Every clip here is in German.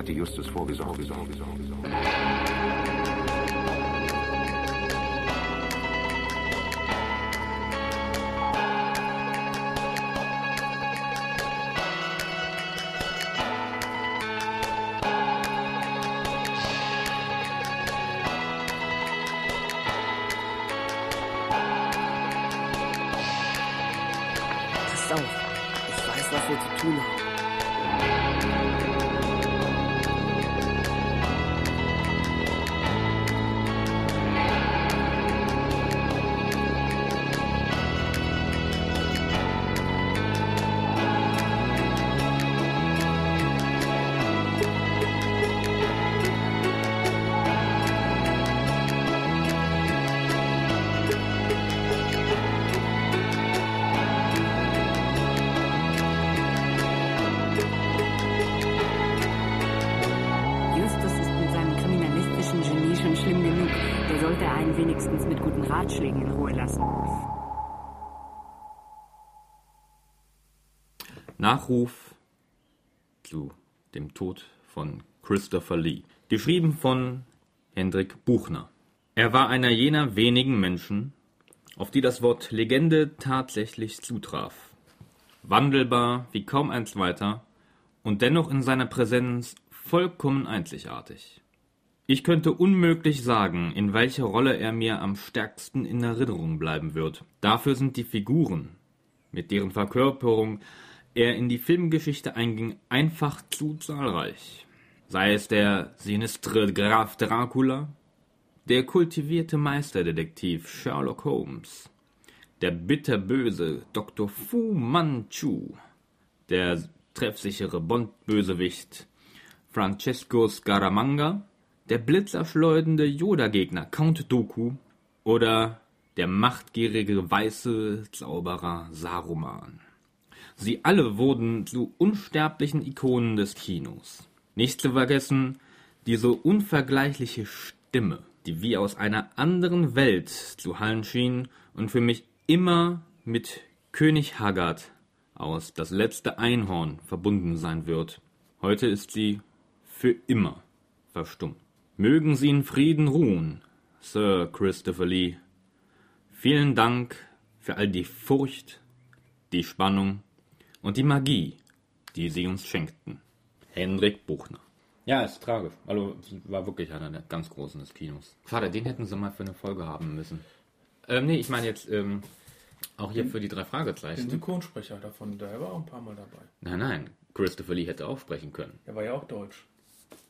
solchen Fall hatte Justus vorgesorgt. Sorge, Sorge, Nachruf zu dem Tod von Christopher Lee. Geschrieben von Hendrik Buchner. Er war einer jener wenigen Menschen, auf die das Wort Legende tatsächlich zutraf. Wandelbar wie kaum ein zweiter und dennoch in seiner Präsenz vollkommen einzigartig. Ich könnte unmöglich sagen, in welcher Rolle er mir am stärksten in Erinnerung bleiben wird. Dafür sind die Figuren, mit deren Verkörperung er in die Filmgeschichte einging, einfach zu zahlreich. Sei es der sinistre Graf Dracula, der kultivierte Meisterdetektiv Sherlock Holmes, der bitterböse Dr. Fu Manchu, der treffsichere Bond-Bösewicht Francesco Scaramanga, der blitzerschleudernde Yoda-Gegner Count Dooku oder der machtgierige weiße Zauberer Saruman. Sie alle wurden zu unsterblichen Ikonen des Kinos. Nicht zu vergessen, diese unvergleichliche Stimme, die wie aus einer anderen Welt zu hallen schien und für mich immer mit König Haggard aus Das letzte Einhorn verbunden sein wird. Heute ist sie für immer verstummt. Mögen Sie in Frieden ruhen, Sir Christopher Lee. Vielen Dank für all die Furcht, die Spannung und die Magie, die Sie uns schenkten. Hendrik Buchner. Ja, ist tragisch. Also war wirklich einer der ganz großen des Kinos. Schade, den hätten sie mal für eine Folge haben müssen. Ähm, nee, ich meine jetzt ähm, auch hier für die drei Den Fragezeichen. Synchronsprecher davon, der war auch ein paar Mal dabei. Nein, nein, Christopher Lee hätte auch sprechen können. Der war ja auch deutsch.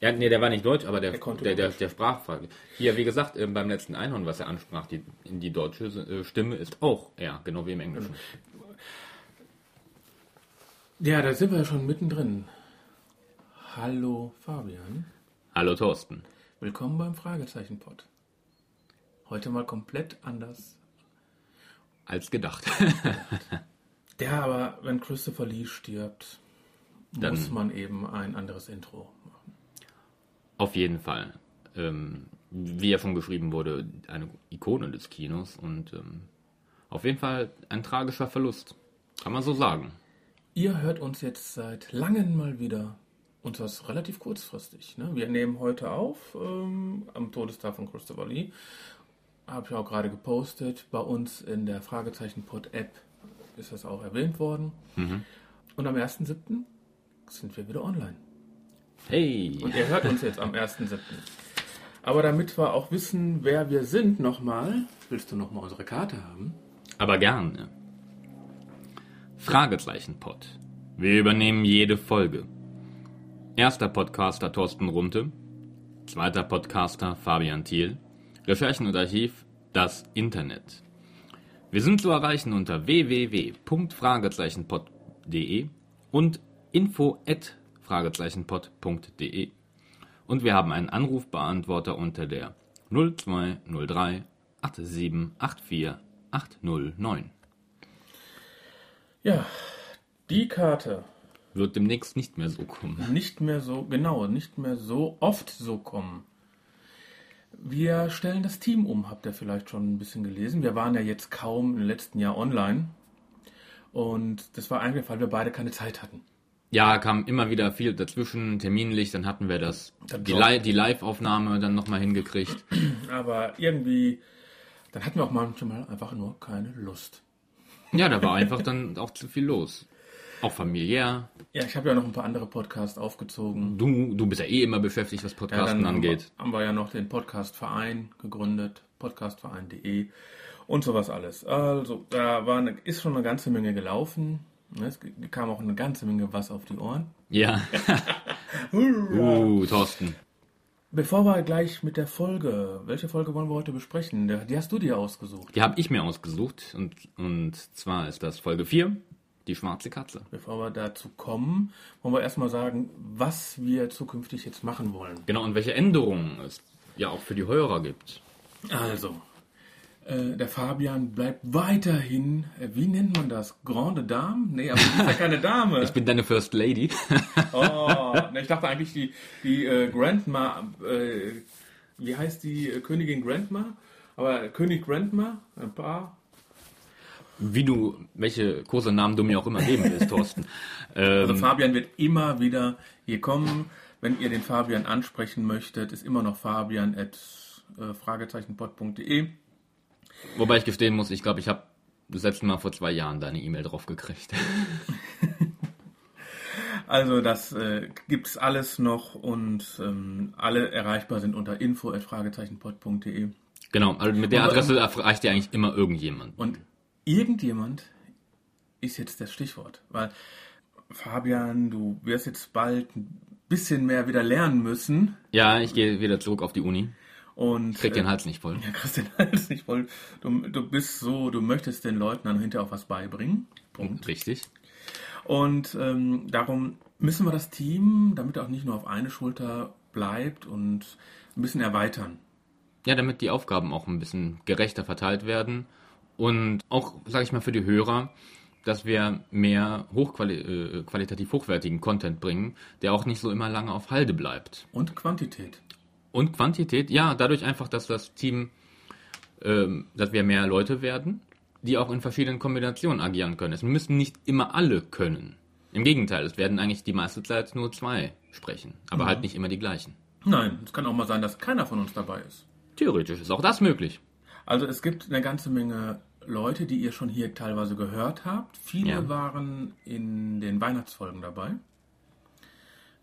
Ja, nee, der war nicht deutsch, aber der, Der der, der, der Sprachfall. Hier, wie gesagt, ähm, beim letzten Einhorn, was er ansprach, die, in die deutsche äh, Stimme ist auch er, genau wie im Englischen. Ja, da sind wir ja schon mittendrin. Hallo Fabian. Hallo Thorsten. Willkommen beim Fragezeichen-Pod. Heute mal komplett anders. Als gedacht. Ja, aber wenn Christopher Lee stirbt, Dann- muss man eben ein anderes Intro machen. Auf jeden Fall. Ähm, wie ja schon geschrieben wurde, eine Ikone des Kinos und ähm, auf jeden Fall ein tragischer Verlust. Kann man so sagen. Ihr hört uns jetzt seit langem mal wieder. Und das relativ kurzfristig. Ne? Wir nehmen heute auf ähm, am Todestag von Christopher Lee. Habe ich auch gerade gepostet. Bei uns in der Fragezeichen-Pod-App ist das auch erwähnt worden. Und am 1.7. sind wir wieder online. Hey! Und ihr hört uns jetzt am 1.7. Aber damit wir auch wissen, wer wir sind, nochmal, willst du nochmal unsere Karte haben? Aber gerne. Fragezeichen-Pod. Wir übernehmen jede Folge. Erster Podcaster Thorsten Runte. Zweiter Podcaster Fabian Thiel. Recherchen und Archiv das Internet. Wir sind zu erreichen unter www.fragezeichenpod.de und info@fragezeichenpod.de. Und wir haben einen Anrufbeantworter unter der 0203 8784 809. Ja, die Karte Wird demnächst nicht mehr so kommen. nicht mehr so, genau, nicht mehr so oft so kommen. Wir stellen das Team um, habt ihr vielleicht schon ein bisschen gelesen. Wir waren ja jetzt kaum im letzten Jahr online. Und das war eigentlich, weil wir beide keine Zeit hatten. Ja, kam immer wieder viel dazwischen, terminlich, dann hatten wir das, Dann die. Li die Live-Aufnahme dann nochmal hingekriegt. Aber irgendwie, dann hatten wir auch manchmal einfach nur keine Lust. Ja, da war einfach dann auch zu viel los. Auch familiär. Ja, ich habe ja noch ein paar andere Podcasts aufgezogen. Du, du bist ja eh immer beschäftigt, was Ja, Podcasten dann angeht. Haben wir ja noch den Podcastverein gegründet, podcastverein.de und sowas alles. Also, da war eine, ist schon eine ganze Menge gelaufen. Ne, Es kam auch eine ganze Menge was auf die Ohren. Ja. uh, Thorsten. Bevor wir gleich mit der Folge, welche Folge wollen wir heute besprechen? Die hast du dir ausgesucht. Die habe ich mir ausgesucht und, und zwar ist das Folge 4, die schwarze Katze. Bevor wir dazu kommen, wollen wir erstmal sagen, was wir zukünftig jetzt machen wollen. Genau, und welche Änderungen es ja auch für die Hörer gibt. Also, äh, der Fabian bleibt weiterhin, äh, wie nennt man das? Grande Dame? Nee, aber die ist ja keine Dame. Ich bin deine First Lady. Oh, ne, ich dachte eigentlich die, die äh, Grandma, äh, wie heißt die äh, Königin Grandma? Aber König Grandma, ein paar. Wie du, welche Kursenamen du mir auch immer geben willst, Thorsten. Also Ähm, Fabian wird immer wieder hier kommen. Wenn ihr den Fabian ansprechen möchtet, ist immer noch fabian at äh. Wobei ich gestehen muss, ich glaube, ich habe das letzte Mal vor zwei Jahren deine E-Mail drauf gekriegt. Also das äh, gibt's alles noch und ähm, alle erreichbar sind unter info at fragezeichenpod.de. genau, also mit der Adresse erreicht dir eigentlich immer irgendjemand. Und irgendjemand ist jetzt das Stichwort, weil Fabian, du wirst jetzt bald ein bisschen mehr wieder lernen müssen Ja, ich gehe wieder zurück auf die Uni. Und Krieg den äh, Hals nicht voll. Ja, kriegst den Hals nicht voll. Du, du bist so, du möchtest den Leuten dann hinterher auch was beibringen. Punkt. Richtig. Und ähm, darum müssen wir das Team, damit auch nicht nur auf eine Schulter bleibt und ein bisschen erweitern. Ja, damit die Aufgaben auch ein bisschen gerechter verteilt werden und auch, sage ich mal, für die Hörer, dass wir mehr äh, qualitativ hochwertigen Content bringen, der auch nicht so immer lange auf Halde bleibt. Und Quantität. Und Quantität, ja, dadurch einfach, dass das Team, ähm, dass wir mehr Leute werden, die auch in verschiedenen Kombinationen agieren können. Es müssen nicht immer alle können. Im Gegenteil, es werden eigentlich die meiste Zeit nur zwei sprechen, aber halt nicht immer die gleichen. Nein, es kann auch mal sein, dass keiner von uns dabei ist. Theoretisch ist auch das möglich. Also es gibt eine ganze Menge Leute, die ihr schon hier teilweise gehört habt. Viele Ja. waren in den Weihnachtsfolgen dabei.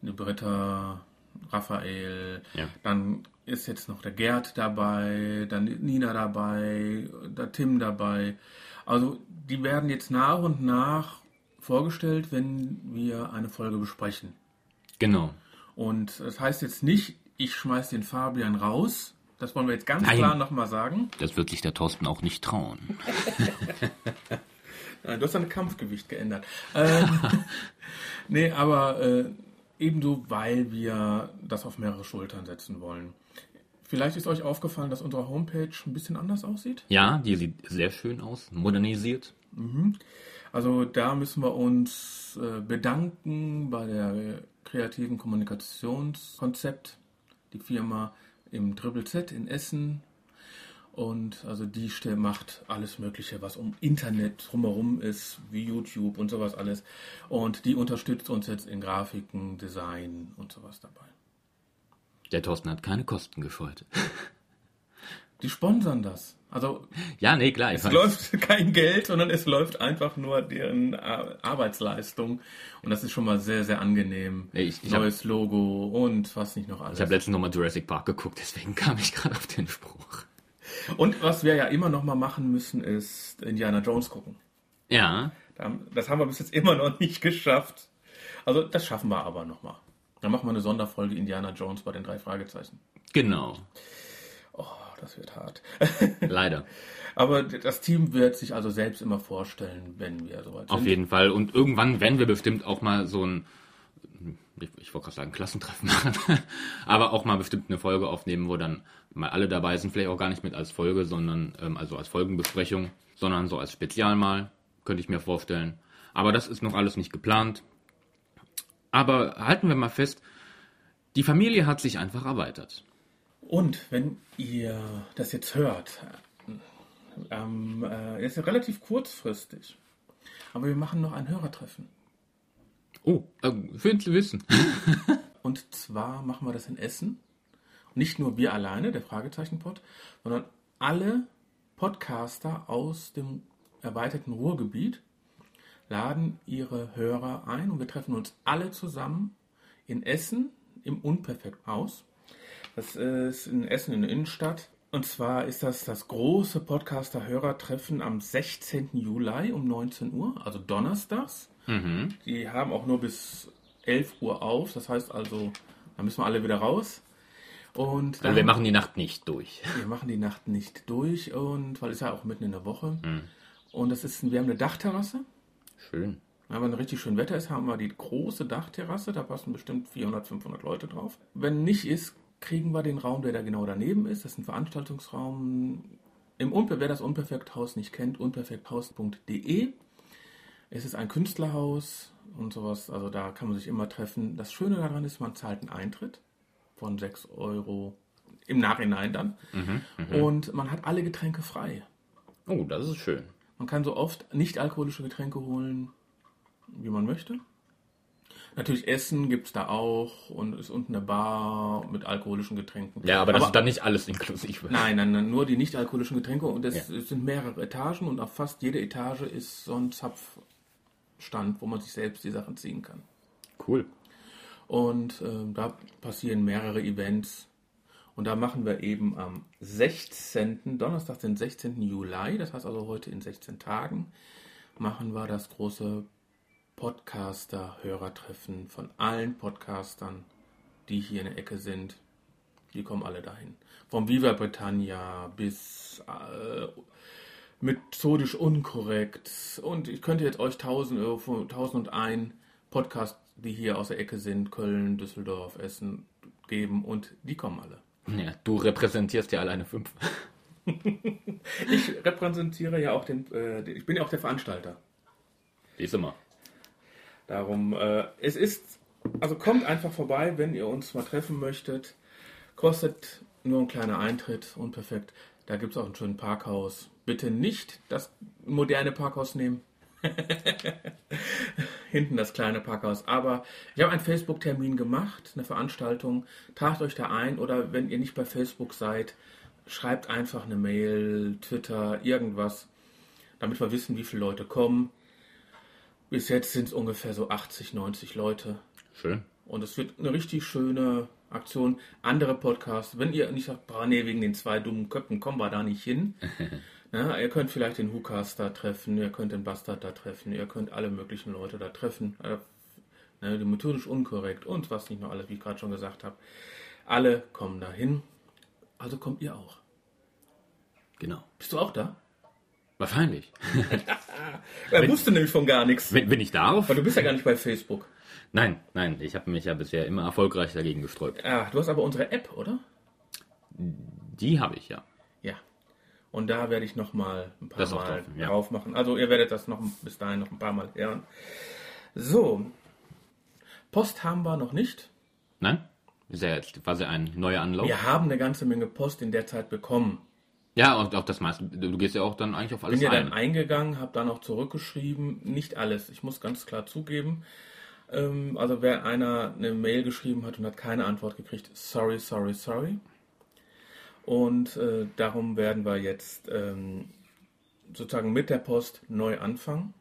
Eine Britta, Raphael, Ja. dann ist jetzt noch der Gerd dabei, dann Nina dabei, der Tim dabei. Also die werden jetzt nach und nach vorgestellt, wenn wir eine Folge besprechen. Genau. Und das heißt jetzt nicht, ich schmeiß den Fabian raus. Das wollen wir jetzt ganz Nein. klar nochmal sagen. Das wird sich der Thorsten auch nicht trauen. Äh, Du hast dein Kampfgewicht geändert. Ähm, nee, aber äh, ebenso, weil wir das auf mehrere Schultern setzen wollen. Vielleicht ist euch aufgefallen, dass unsere Homepage ein bisschen anders aussieht. Ja, die sieht sehr schön aus, modernisiert. Also da müssen wir uns äh, bedanken bei der kreativen Kommunikationskonzept, die Firma im Triple Z in Essen. Und also die Stelle macht alles Mögliche, was um Internet drumherum ist, wie YouTube und sowas alles. Und die unterstützt uns jetzt in Grafiken, Design und sowas dabei. Der Thorsten hat keine Kosten gescheut. Die sponsern das. Also Ja, nee, klar. Es weiß. läuft kein Geld, sondern es läuft einfach nur deren Ar- Arbeitsleistung. Und das ist schon mal sehr, sehr angenehm. Ich- ich hab- Neues Logo und was nicht noch alles. Ich habe letztens nochmal Jurassic Park geguckt, deswegen kam ich gerade auf den Spruch. Und was wir ja immer noch mal machen müssen, ist Indiana Jones gucken. Ja, Da- Das haben wir bis jetzt immer noch nicht geschafft. Also das schaffen wir aber noch mal. Dann machen wir eine Sonderfolge Indiana Jones bei den drei Fragezeichen. genau. Oh, das wird hart. Leider. aber das Team wird sich also selbst immer vorstellen, wenn wir soweit Auf sind. jeden Fall. Und irgendwann werden wir bestimmt auch mal so ein, ich, ich wollte gerade sagen, Klassentreffen machen, aber auch mal bestimmt eine Folge aufnehmen, wo dann mal alle dabei sind, vielleicht auch gar nicht mit als Folge, sondern ähm, also als Folgenbesprechung, sondern so als Spezial mal, könnte ich mir vorstellen. Aber das ist noch alles nicht geplant. Aber halten wir mal fest, die Familie hat sich einfach erweitert. Und wenn ihr das jetzt hört, ähm, äh, ist ja relativ kurzfristig, aber wir machen noch ein Hörertreffen. Oh, äh, schön zu wissen. Und zwar machen wir das in Essen. Nicht nur wir alleine, der Fragezeichenpod, sondern alle Podcaster aus dem erweiterten Ruhrgebiet laden ihre Hörer ein und wir treffen uns alle zusammen in Essen im Unperfekthaus. Das ist in Essen in der Innenstadt. Und zwar ist das das große Podcaster-Hörertreffen am 16. Juli um 19 Uhr, also donnerstags. Die haben auch nur bis 11 Uhr auf, das heißt also, da müssen wir alle wieder raus. Und Also wir machen die Nacht nicht durch. wir machen die Nacht nicht durch und weil es ja auch mitten in der Woche. Und das ist, wir haben eine Dachterrasse. Schön. Wenn richtig schön Wetter ist, haben wir die große Dachterrasse. Da passen bestimmt 400, 500 Leute drauf. Wenn nicht ist, kriegen wir den Raum, der da genau daneben ist. Das ist ein Veranstaltungsraum. Im Unper wer das Unperfekthaus nicht kennt, unperfekthaus.de. Es ist ein Künstlerhaus und sowas. Also da kann man sich immer treffen. Das Schöne daran ist, man zahlt einen Eintritt von 6 Euro im Nachhinein dann. Und man hat alle Getränke frei. Oh, das ist schön. Man kann so oft nicht alkoholische Getränke holen, wie man möchte. Natürlich Essen gibt es da auch und ist unten eine Bar mit alkoholischen Getränken. Ja, aber das ist dann nicht alles inklusive. Nein, nein, nein, nur die nicht alkoholischen Getränke und es, Ja. sind mehrere Etagen und auf fast jede Etage ist so ein Zapfstand, wo man sich selbst die Sachen ziehen kann. Cool. Und ähm, da passieren mehrere Events. Und da machen wir eben am 16. Donnerstag, den 16. Juli, das heißt also heute in 16 Tagen, machen wir das große Podcaster-Hörertreffen von allen Podcastern, die hier in der Ecke sind. Die kommen alle dahin. Vom Viva Britannia bis äh, methodisch unkorrekt. Und ich könnte jetzt euch tausend, äh, tausend und ein Podcast, die hier aus der Ecke sind, Köln, Düsseldorf, Essen, geben und die kommen alle. Ja, du repräsentierst ja alleine fünf. Ich repräsentiere ja auch den, äh, ich bin ja auch der Veranstalter. Siehst du mal. Darum, äh, es ist, also kommt einfach vorbei, wenn ihr uns mal treffen möchtet. Kostet nur ein kleiner Eintritt, unperfekt. Da gibt es auch ein schönes Parkhaus. Bitte nicht das moderne Parkhaus nehmen. Hinten das kleine Parkhaus. Aber ich habe einen Facebook-Termin gemacht, eine Veranstaltung. Tragt euch da ein oder wenn ihr nicht bei Facebook seid, schreibt einfach eine Mail, Twitter, irgendwas, damit wir wissen, wie viele Leute kommen. Bis jetzt sind es ungefähr so 80, 90 Leute. Schön. Und es wird eine richtig schöne Aktion. Andere Podcasts, wenn ihr nicht sagt, nee, wegen den zwei dummen Köpfen kommen wir da nicht hin. Na, ihr könnt vielleicht den Hukas da treffen, ihr könnt den Bastard da treffen, ihr könnt alle möglichen Leute da treffen. Äh, ne, die methodisch unkorrekt und was nicht noch alles, wie ich gerade schon gesagt habe. Alle kommen da hin. Also kommt ihr auch. Genau. Bist du auch da? Wahrscheinlich. Er wusste nämlich von gar nichts. Wenn, wenn ich darf? Weil du bist ja gar nicht bei Facebook. Nein, nein, ich habe mich ja bisher immer erfolgreich dagegen gesträubt. Ah, du hast aber unsere App, oder? Die habe ich ja. Ja. Und da werde ich noch mal ein paar Das Mal drauf, ja. drauf machen. Also ihr werdet das noch bis dahin noch ein paar Mal hören. So. Post haben wir noch nicht. Nein? Ist ja jetzt quasi ein neuer Anlauf. Wir haben eine ganze Menge Post in der Zeit bekommen. Ja, und auch das meiste. Du gehst ja auch dann eigentlich auf alles Bin ja ein. dann eingegangen, habe dann auch zurückgeschrieben. Nicht alles. Ich muss ganz klar zugeben. Ähm, also wer einer eine Mail geschrieben hat und hat keine Antwort gekriegt, sorry, sorry, sorry. Und äh, darum werden wir jetzt ähm, sozusagen mit der Post neu anfangen.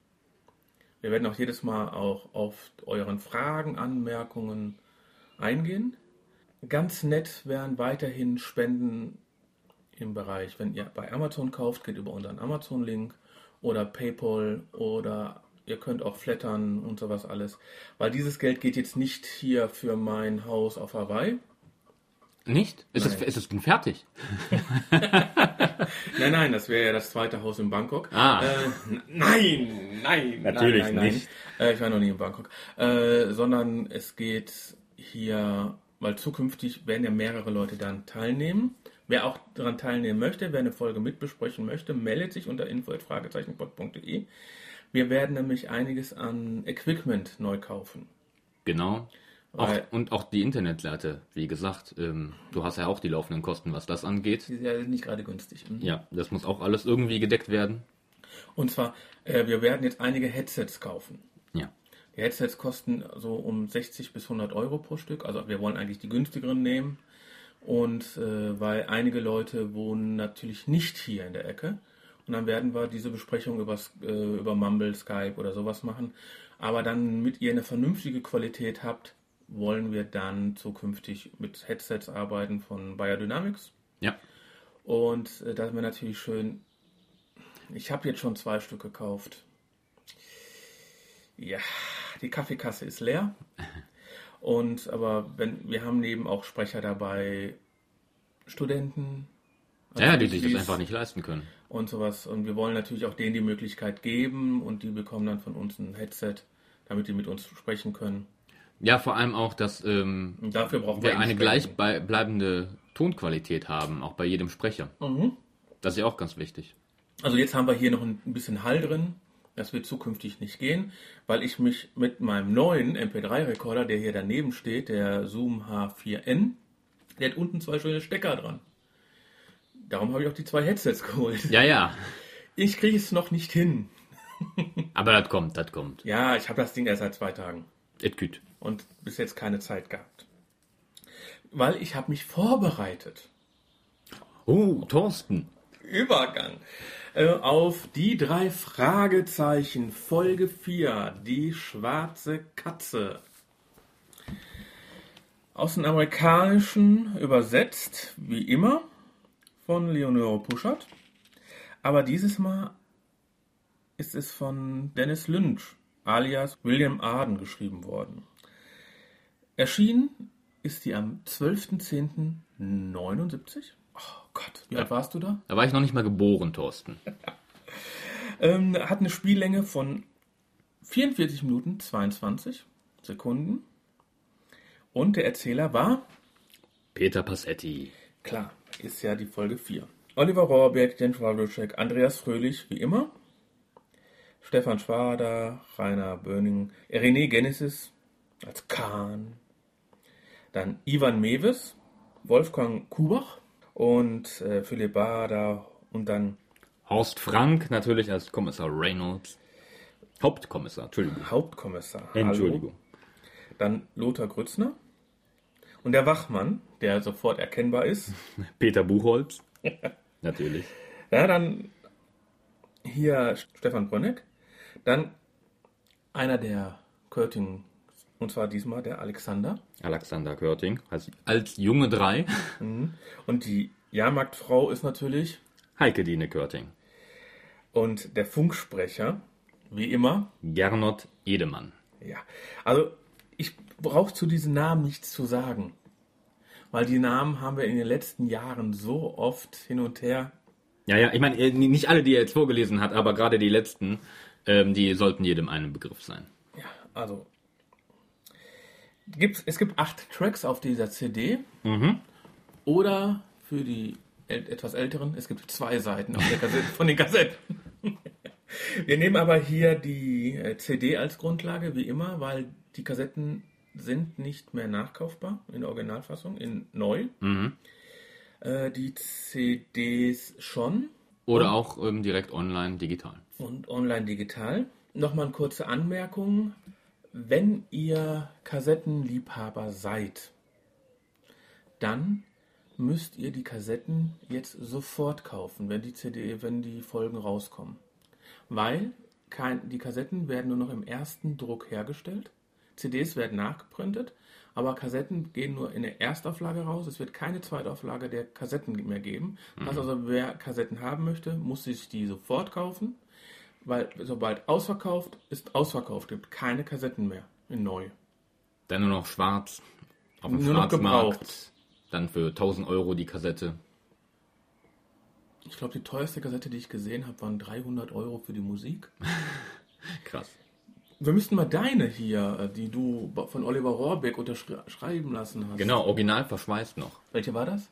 Wir werden auch jedes Mal auch auf euren Fragen, Anmerkungen eingehen. Ganz nett wären weiterhin Spenden im Bereich, wenn ihr bei Amazon kauft, geht über unseren Amazon-Link oder PayPal oder ihr könnt auch flattern und sowas alles. Weil dieses Geld geht jetzt nicht hier für mein Haus auf Hawaii. Nicht? Ist es, Nein. ist es denn fertig? Nein, nein, das wäre ja das zweite Haus in Bangkok. Ah. Äh, nein, nein, Natürlich nein, nein, nein. nicht. Äh, ich war noch nie in Bangkok. Äh, sondern es geht hier, weil zukünftig werden ja mehrere Leute dann teilnehmen. Wer auch daran teilnehmen möchte, wer eine Folge mitbesprechen möchte, meldet sich unter info.fragezeichenpod.de. Wir werden nämlich einiges an Equipment neu kaufen. Genau. Auch, und auch die Internetseite, wie gesagt, ähm, du hast ja auch die laufenden Kosten, was das angeht. Die ist ja nicht gerade günstig. Hm? Ja, das muss auch alles irgendwie gedeckt werden. Und zwar, äh, wir werden jetzt einige Headsets kaufen. Ja. Die Headsets kosten so um 60 bis 100 Euro pro Stück. Also wir wollen eigentlich die günstigeren nehmen. Und äh, weil einige Leute wohnen natürlich nicht hier in der Ecke. Und dann werden wir diese Besprechung übers, äh, über Mumble, Skype oder sowas machen. Aber dann mit ihr eine vernünftige Qualität habt, wollen wir dann zukünftig mit Headsets arbeiten von Biodynamics. Ja. Und äh, da ist mir natürlich schön. Ich habe jetzt schon zwei Stück gekauft. Ja, die Kaffeekasse ist leer. Und aber wenn wir haben neben auch Sprecher dabei, Studenten. Ja, die sich das einfach nicht leisten können. Und sowas. Und wir wollen natürlich auch denen die Möglichkeit geben und die bekommen dann von uns ein Headset, damit die mit uns sprechen können. Ja, vor allem auch, dass ähm, dafür brauchen wir wir eine gleichbleibende Tonqualität haben, auch bei jedem Sprecher. Mhm. Das ist ja auch ganz wichtig. Also jetzt haben wir hier noch ein ein bisschen Hall drin. Das wird zukünftig nicht gehen, weil ich mich mit meinem neuen MP3-Rekorder, der hier daneben steht, der Zoom H4n, der hat unten zwei schöne Stecker dran. Darum habe ich auch die zwei Headsets geholt. Ja, ja. Ich kriege es noch nicht hin. Aber das kommt, das kommt. Ja, ich habe das Ding erst seit zwei Tagen Et küt. und bis jetzt keine Zeit gehabt. Weil ich habe mich vorbereitet. Oh, Thorsten. Übergang äh, auf die drei Fragezeichen Folge 4, die schwarze Katze. Aus dem Amerikanischen übersetzt, wie immer, von Leonore Puschert. Aber dieses Mal ist es von Dennis Lynch, alias William Arden, geschrieben worden. Erschienen ist die am 12.10.79. Oh Gott, wie alt warst du da? Da war ich noch nicht mal geboren, Thorsten. Ähm, hat eine Spiellänge von 44 Minuten 22 Sekunden. Und der Erzähler war, Peter Passetti. klar, ist ja die Folge 4. Oliver Rohrbeck, Jen Wawluschek, Andreas Fröhlich, wie immer. Stefan Schwader, Rainer Böning, René Genesis als Kahn. Dann Ivan Mewes, Wolfgang Kubach und äh, Philipp Bader und dann Horst Frank natürlich als Kommissar Reynolds. Hauptkommissar, Entschuldigung. Hauptkommissar. Entschuldigung. Hallo. Dann Lothar Grützner. Und der Wachmann, der sofort erkennbar ist. Peter Buchholz. natürlich. Ja, dann hier Stefan Brönneck. Dann einer der Körting, und zwar diesmal der Alexander. Alexander Körting als, als junge drei. Und die Jahrmarktfrau ist natürlich. Heike Dine Körting. Und der Funksprecher, wie immer. Gernot Edemann. Ja, also ich brauche zu diesen Namen nichts zu sagen. Weil die Namen haben wir in den letzten Jahren so oft hin und her Ja, ja, ich meine, äh, nicht alle, die er jetzt vorgelesen hat, aber gerade die letzten, ähm, die sollten jedem einen Begriff sein. Ja, also gibt's, es gibt acht Tracks auf dieser CD. Oder für die etwas älteren, es gibt zwei Seiten auf der Kassette, von den Kassetten. Wir nehmen aber hier die äh, CD als Grundlage, wie immer, weil die Kassetten sind nicht mehr nachkaufbar in der Originalfassung, in neu. Äh, die CDs schon. Oder auch ähm, direkt online digital. und online digital. Nochmal eine kurze Anmerkung. Wenn ihr Kassettenliebhaber seid, dann müsst ihr die Kassetten jetzt sofort kaufen, wenn die CD, wenn die Folgen rauskommen. Weil kein, die Kassetten werden nur noch im ersten Druck hergestellt. CDs werden nachgeprintet, aber Kassetten gehen nur in der Erstauflage raus. Es wird keine Zweitauflage der Kassetten mehr geben. Heißt also, wer Kassetten haben möchte, muss sich die sofort kaufen, weil sobald ausverkauft, ist ausverkauft. gibt keine Kassetten mehr in neu. Dann nur noch schwarz auf dem Nur Schwarzmarkt. Dann für 1000 Euro die Kassette. Ich glaube, die teuerste Kassette, die ich gesehen habe, waren 300 Euro für die Musik. Krass. Wir müssten mal deine hier, äh, die du von Oliver Rohrbeck unterschreiben lassen hast. Genau, original verschweißt noch. Welche war das?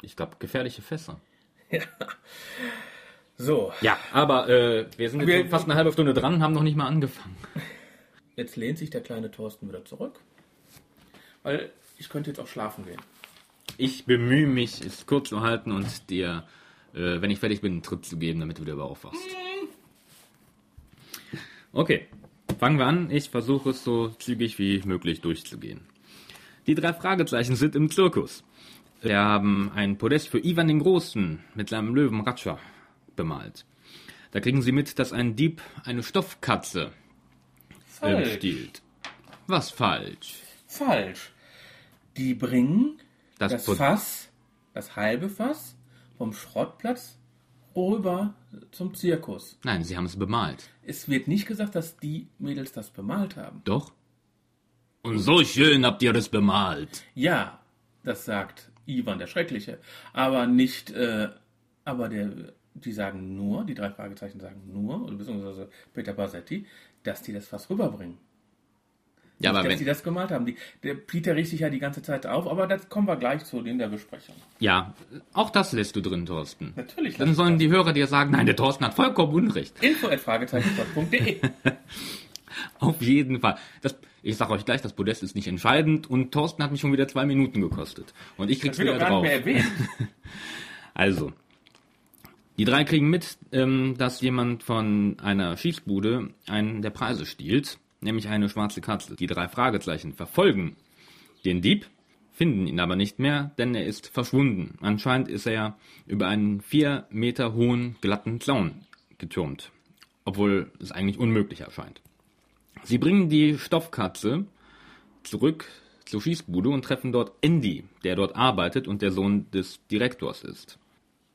Ich glaube, gefährliche Fässer. So, Ja, aber äh, wir sind jetzt Wir- fast eine halbe Stunde dran, haben noch nicht mal angefangen. jetzt lehnt sich der kleine Thorsten wieder zurück. Weil ich könnte jetzt auch schlafen gehen. Ich bemühe mich, es kurz zu halten und dir, äh, wenn ich fertig bin, einen Tritt zu geben, damit du wieder aufwachst. Okay. Fangen wir an. Ich versuche es so zügig wie möglich durchzugehen. Die drei Fragezeichen sind im Zirkus. Wir haben ein Podest für Ivan den Großen mit seinem Löwen Ratscha bemalt. Da kriegen sie mit, dass ein Dieb eine Stoffkatze Falsch. stiehlt. Was falsch? Falsch. Die bringen Das das, Fass, das halbe Fass, vom Schrottplatz rüber zum Zirkus. Nein, sie haben es bemalt. Es wird nicht gesagt, dass die Mädels das bemalt haben. Doch? Und so schön habt ihr das bemalt. Ja, das sagt Ivan der Schreckliche. Aber nicht, äh, aber der, die sagen nur, die drei Fragezeichen sagen nur, oder beziehungsweise Peter Bassetti, dass die das Fass rüberbringen. Ja, nicht, aber dass wenn, das gemalt haben. Die, der Peter riecht sich ja die ganze Zeit auf, aber das kommen wir gleich zu in der Besprechung. ja, auch das lässt du drin, Thorsten. Natürlich. Dann sollen die Hörer dir sagen, nein, der Thorsten hat vollkommen Unrecht. Info. Auf jeden Fall. Das, ich sag euch gleich, das Podest ist nicht entscheidend und Thorsten hat mich schon wieder zwei Minuten gekostet. Und ich krieg's wieder drauf. Also, die drei kriegen mit, ähm, dass jemand von einer Schießbude einen der Preise stiehlt, nämlich eine schwarze Katze. Die drei Fragezeichen verfolgen den Dieb, finden ihn aber nicht mehr, denn er ist verschwunden. Anscheinend ist er über einen vier Meter hohen, glatten Zaun getürmt, obwohl es eigentlich unmöglich erscheint. Sie bringen die Stoffkatze zurück zur Schießbude und treffen dort Andy, der dort arbeitet und der Sohn des Direktors ist.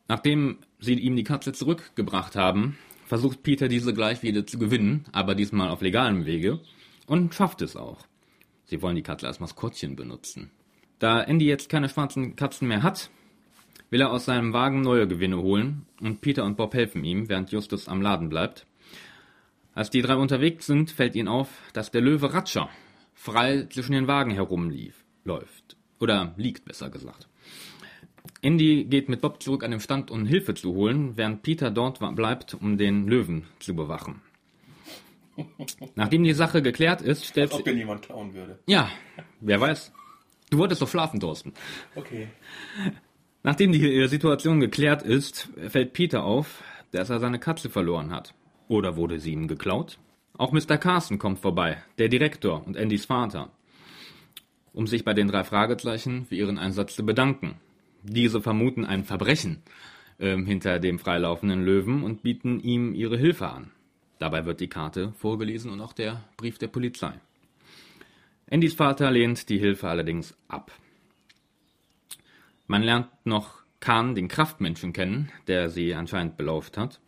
Nachdem sie ihm die Katze zurückgebracht haben, versucht Peter diese gleich wieder zu gewinnen, aber diesmal auf legalem Wege und schafft es auch. Sie wollen die Katze als Maskottchen benutzen. Da Andy jetzt keine schwarzen Katzen mehr hat, will er aus seinem Wagen neue Gewinne holen und Peter und Bob helfen ihm, während Justus am Laden bleibt. Als die drei unterwegs sind, fällt ihnen auf, dass der Löwe Ratscher frei zwischen den Wagen herumlief, läuft. Oder liegt, besser gesagt. Indy geht mit Bob zurück an den Stand, um Hilfe zu holen, während Peter dort bleibt, um den Löwen zu bewachen. Nachdem die Sache geklärt ist, stellt Ob sie... denn jemand klauen würde. Ja, wer weiß. Du wolltest doch schlafen, Thorsten. Okay. Nachdem die äh, Situation geklärt ist, fällt Peter auf, dass er seine Katze verloren hat. Oder wurde sie ihm geklaut? Auch Mr. Carson kommt vorbei, der Direktor und Andys Vater, um sich bei den drei Fragezeichen für ihren Einsatz zu bedanken. Diese vermuten ein Verbrechen ähm, hinter dem freilaufenden Löwen und bieten ihm ihre Hilfe an. Dabei wird die Karte vorgelesen und auch der Brief der Polizei. Andys Vater lehnt die Hilfe allerdings ab. Man lernt noch Khan, den Kraftmenschen, kennen, der sie anscheinend belauft hat.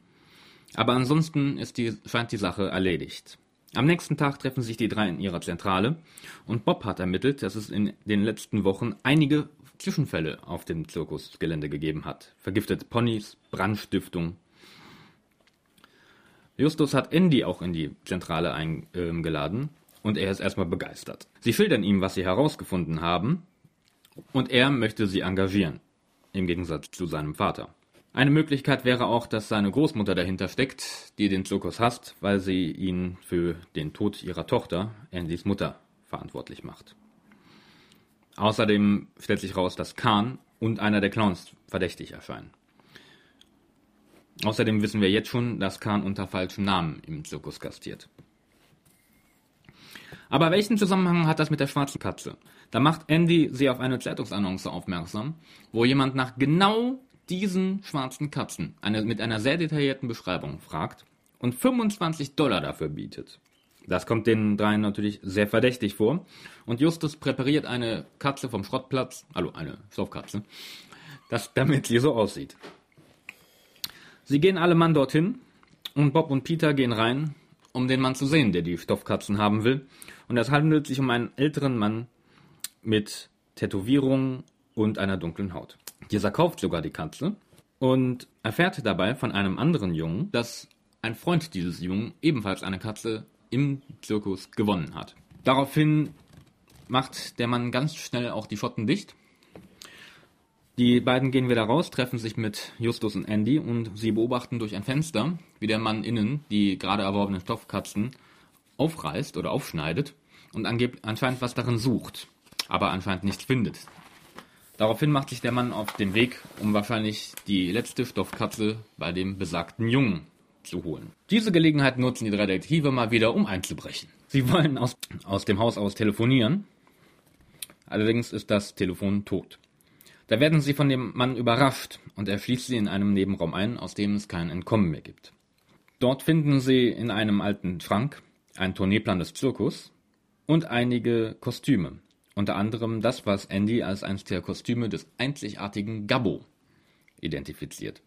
Aber ansonsten die, scheint die Sache erledigt. Am nächsten Tag treffen sich die drei in ihrer Zentrale und Bob hat ermittelt, dass es in den letzten Wochen einige Zwischenfälle auf dem Zirkusgelände gegeben hat. Vergiftete Ponys, Brandstiftung. Justus hat Andy auch in die Zentrale eingeladen und er ist erstmal begeistert. Sie schildern ihm, was sie herausgefunden haben und er möchte sie engagieren, im Gegensatz zu seinem Vater. Eine Möglichkeit wäre auch, dass seine Großmutter dahinter steckt, die den Zirkus hasst, weil sie ihn für den Tod ihrer Tochter, Andys Mutter, verantwortlich macht. Außerdem stellt sich raus, dass Khan und einer der Clowns verdächtig erscheinen. Außerdem wissen wir jetzt schon, dass Khan unter falschem Namen im Zirkus gastiert. Aber welchen Zusammenhang hat das mit der schwarzen Katze? Da macht Andy sie auf eine Zeitungsannonce aufmerksam, wo jemand nach genau diesen schwarzen Katzen eine, mit einer sehr detaillierten Beschreibung fragt und 25 Dollar dafür bietet. Das kommt den dreien natürlich sehr verdächtig vor und Justus präpariert eine Katze vom Schrottplatz, also eine Stoffkatze, damit sie so aussieht. Sie gehen alle Mann dorthin und Bob und Peter gehen rein, um den Mann zu sehen, der die Stoffkatzen haben will. Und es handelt sich um einen älteren Mann mit Tätowierungen und einer dunklen Haut. Dieser kauft sogar die Katze und erfährt dabei von einem anderen Jungen, dass ein Freund dieses Jungen ebenfalls eine Katze im Zirkus gewonnen hat. Daraufhin macht der Mann ganz schnell auch die Schotten dicht. Die beiden gehen wieder raus, treffen sich mit Justus und Andy und sie beobachten durch ein Fenster, wie der Mann innen die gerade erworbenen Stoffkatzen aufreißt oder aufschneidet und anscheinend was darin sucht, aber anscheinend nichts findet. Daraufhin macht sich der Mann auf den Weg, um wahrscheinlich die letzte Stoffkatze bei dem besagten Jungen zu holen. Diese Gelegenheit nutzen die drei Detektive mal wieder, um einzubrechen. Sie wollen aus, aus dem Haus aus telefonieren. Allerdings ist das Telefon tot. Da werden sie von dem Mann überrascht und er schließt sie in einem Nebenraum ein, aus dem es kein Entkommen mehr gibt. Dort finden sie in einem alten Schrank einen Tourneeplan des Zirkus und einige Kostüme. Unter anderem das, was Andy als eines der Kostüme des einzigartigen Gabbo identifiziert.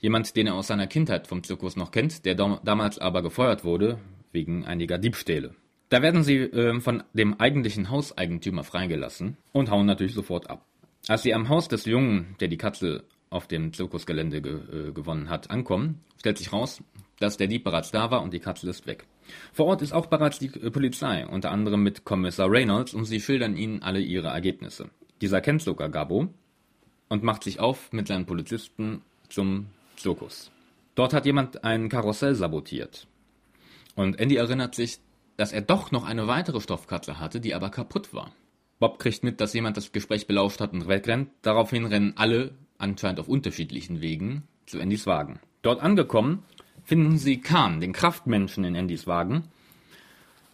Jemand, den er aus seiner Kindheit vom Zirkus noch kennt, der dam damals aber gefeuert wurde wegen einiger Diebstähle. Da werden sie äh, von dem eigentlichen Hauseigentümer freigelassen und hauen natürlich sofort ab. Als sie am Haus des Jungen, der die Katze auf dem Zirkusgelände ge äh, gewonnen hat, ankommen, stellt sich raus, dass der Dieb bereits da war und die Katze ist weg. Vor Ort ist auch bereits die äh, Polizei, unter anderem mit Kommissar Reynolds, und sie schildern ihnen alle ihre Ergebnisse. Dieser kennt sogar Gabo und macht sich auf mit seinen Polizisten zum Zirkus. Dort hat jemand ein Karussell sabotiert. Und Andy erinnert sich, dass er doch noch eine weitere Stoffkatze hatte, die aber kaputt war. Bob kriegt mit, dass jemand das Gespräch belauscht hat und wegrennt. Daraufhin rennen alle, anscheinend auf unterschiedlichen Wegen, zu Andys Wagen. Dort angekommen, finden sie Khan, den Kraftmenschen in Andys Wagen.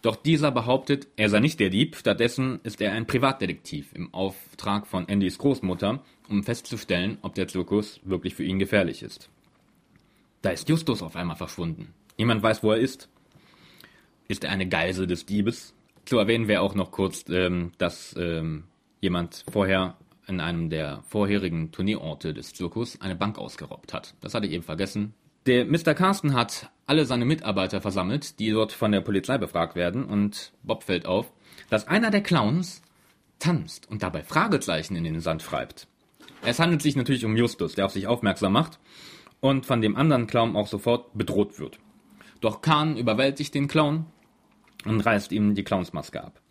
Doch dieser behauptet, er sei nicht der Dieb, stattdessen ist er ein Privatdetektiv im Auftrag von Andys Großmutter, um festzustellen, ob der Zirkus wirklich für ihn gefährlich ist. Da ist Justus auf einmal verschwunden. Niemand weiß, wo er ist. Ist er eine Geisel des Diebes? So erwähnen wir auch noch kurz, ähm, dass ähm, jemand vorher in einem der vorherigen Turnierorte des Zirkus eine Bank ausgeraubt hat. Das hatte ich eben vergessen. Der Mr. Carsten hat alle seine Mitarbeiter versammelt, die dort von der Polizei befragt werden, und Bob fällt auf, dass einer der Clowns tanzt und dabei Fragezeichen in den Sand schreibt. Es handelt sich natürlich um Justus, der auf sich aufmerksam macht und von dem anderen Clown auch sofort bedroht wird. Doch Khan überwältigt den Clown und reißt ihm die Clownsmaske ab.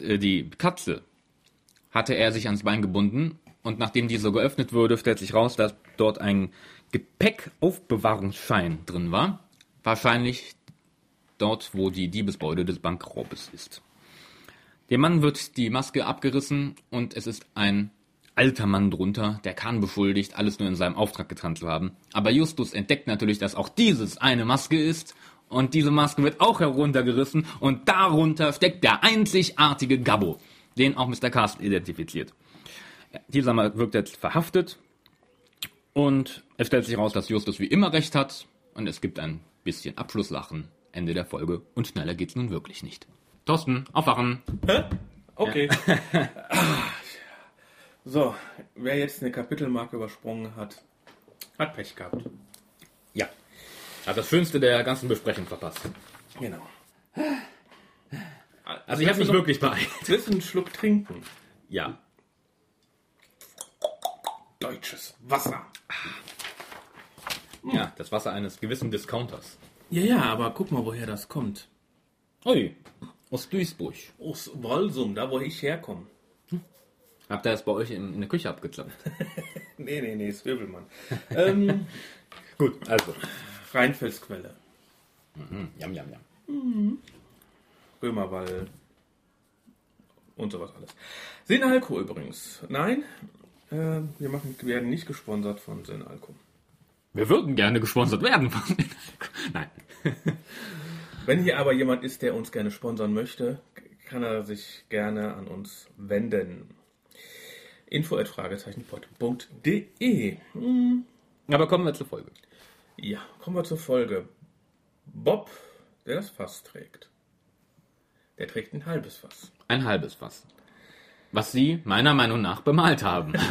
Äh, Die Katze hatte er sich ans Bein gebunden und nachdem diese geöffnet wurde, stellt sich raus, dass dort ein Gepäckaufbewahrungsschein drin war. Wahrscheinlich dort, wo die Diebesbeute des Bankraubes ist. Dem Mann wird die Maske abgerissen und es ist ein alter Mann drunter, der Kahn beschuldigt, alles nur in seinem Auftrag getan zu haben. Aber Justus entdeckt natürlich, dass auch dieses eine Maske ist und diese Maske wird auch heruntergerissen und darunter steckt der einzigartige Gabbo, den auch Mr. Carsten identifiziert. Dieser Mann wird jetzt verhaftet und es stellt sich raus, dass Justus wie immer recht hat und es gibt ein bisschen Abschlusslachen. Ende der Folge und schneller geht's nun wirklich nicht. Thorsten, aufwachen. Hä? Okay. so, wer jetzt eine Kapitelmarke übersprungen hat, hat Pech gehabt. Ja. Hat das Schönste der ganzen Besprechung verpasst. Genau. Also ich habe mich wirklich beeilt. Willst du einen Schluck trinken? Ja. Deutsches Wasser. Ja, das Wasser eines gewissen Discounters. Ja, ja, aber guck mal, woher das kommt. Ui, aus Duisburg. Aus Walsum, da wo ich herkomme. Habt ihr das bei euch in, in der Küche abgeklappt? Nee, nee, nee, ist Wirbelmann. ähm, Gut, also. Rheinfelsquelle, Hm, jam, jam, jam. Römerwall und sowas alles. Senalco übrigens. Nein, äh, wir machen, werden nicht gesponsert von Senalco. Wir würden gerne gesponsert werden. Nein. Wenn hier aber jemand ist, der uns gerne sponsern möchte, kann er sich gerne an uns wenden. info@fragezeichenpod.de. Hm, Aber kommen wir zur Folge. Ja, kommen wir zur Folge. Bob, der das Fass trägt. Der trägt ein halbes Fass. Ein halbes Fass. Was sie meiner Meinung nach bemalt haben.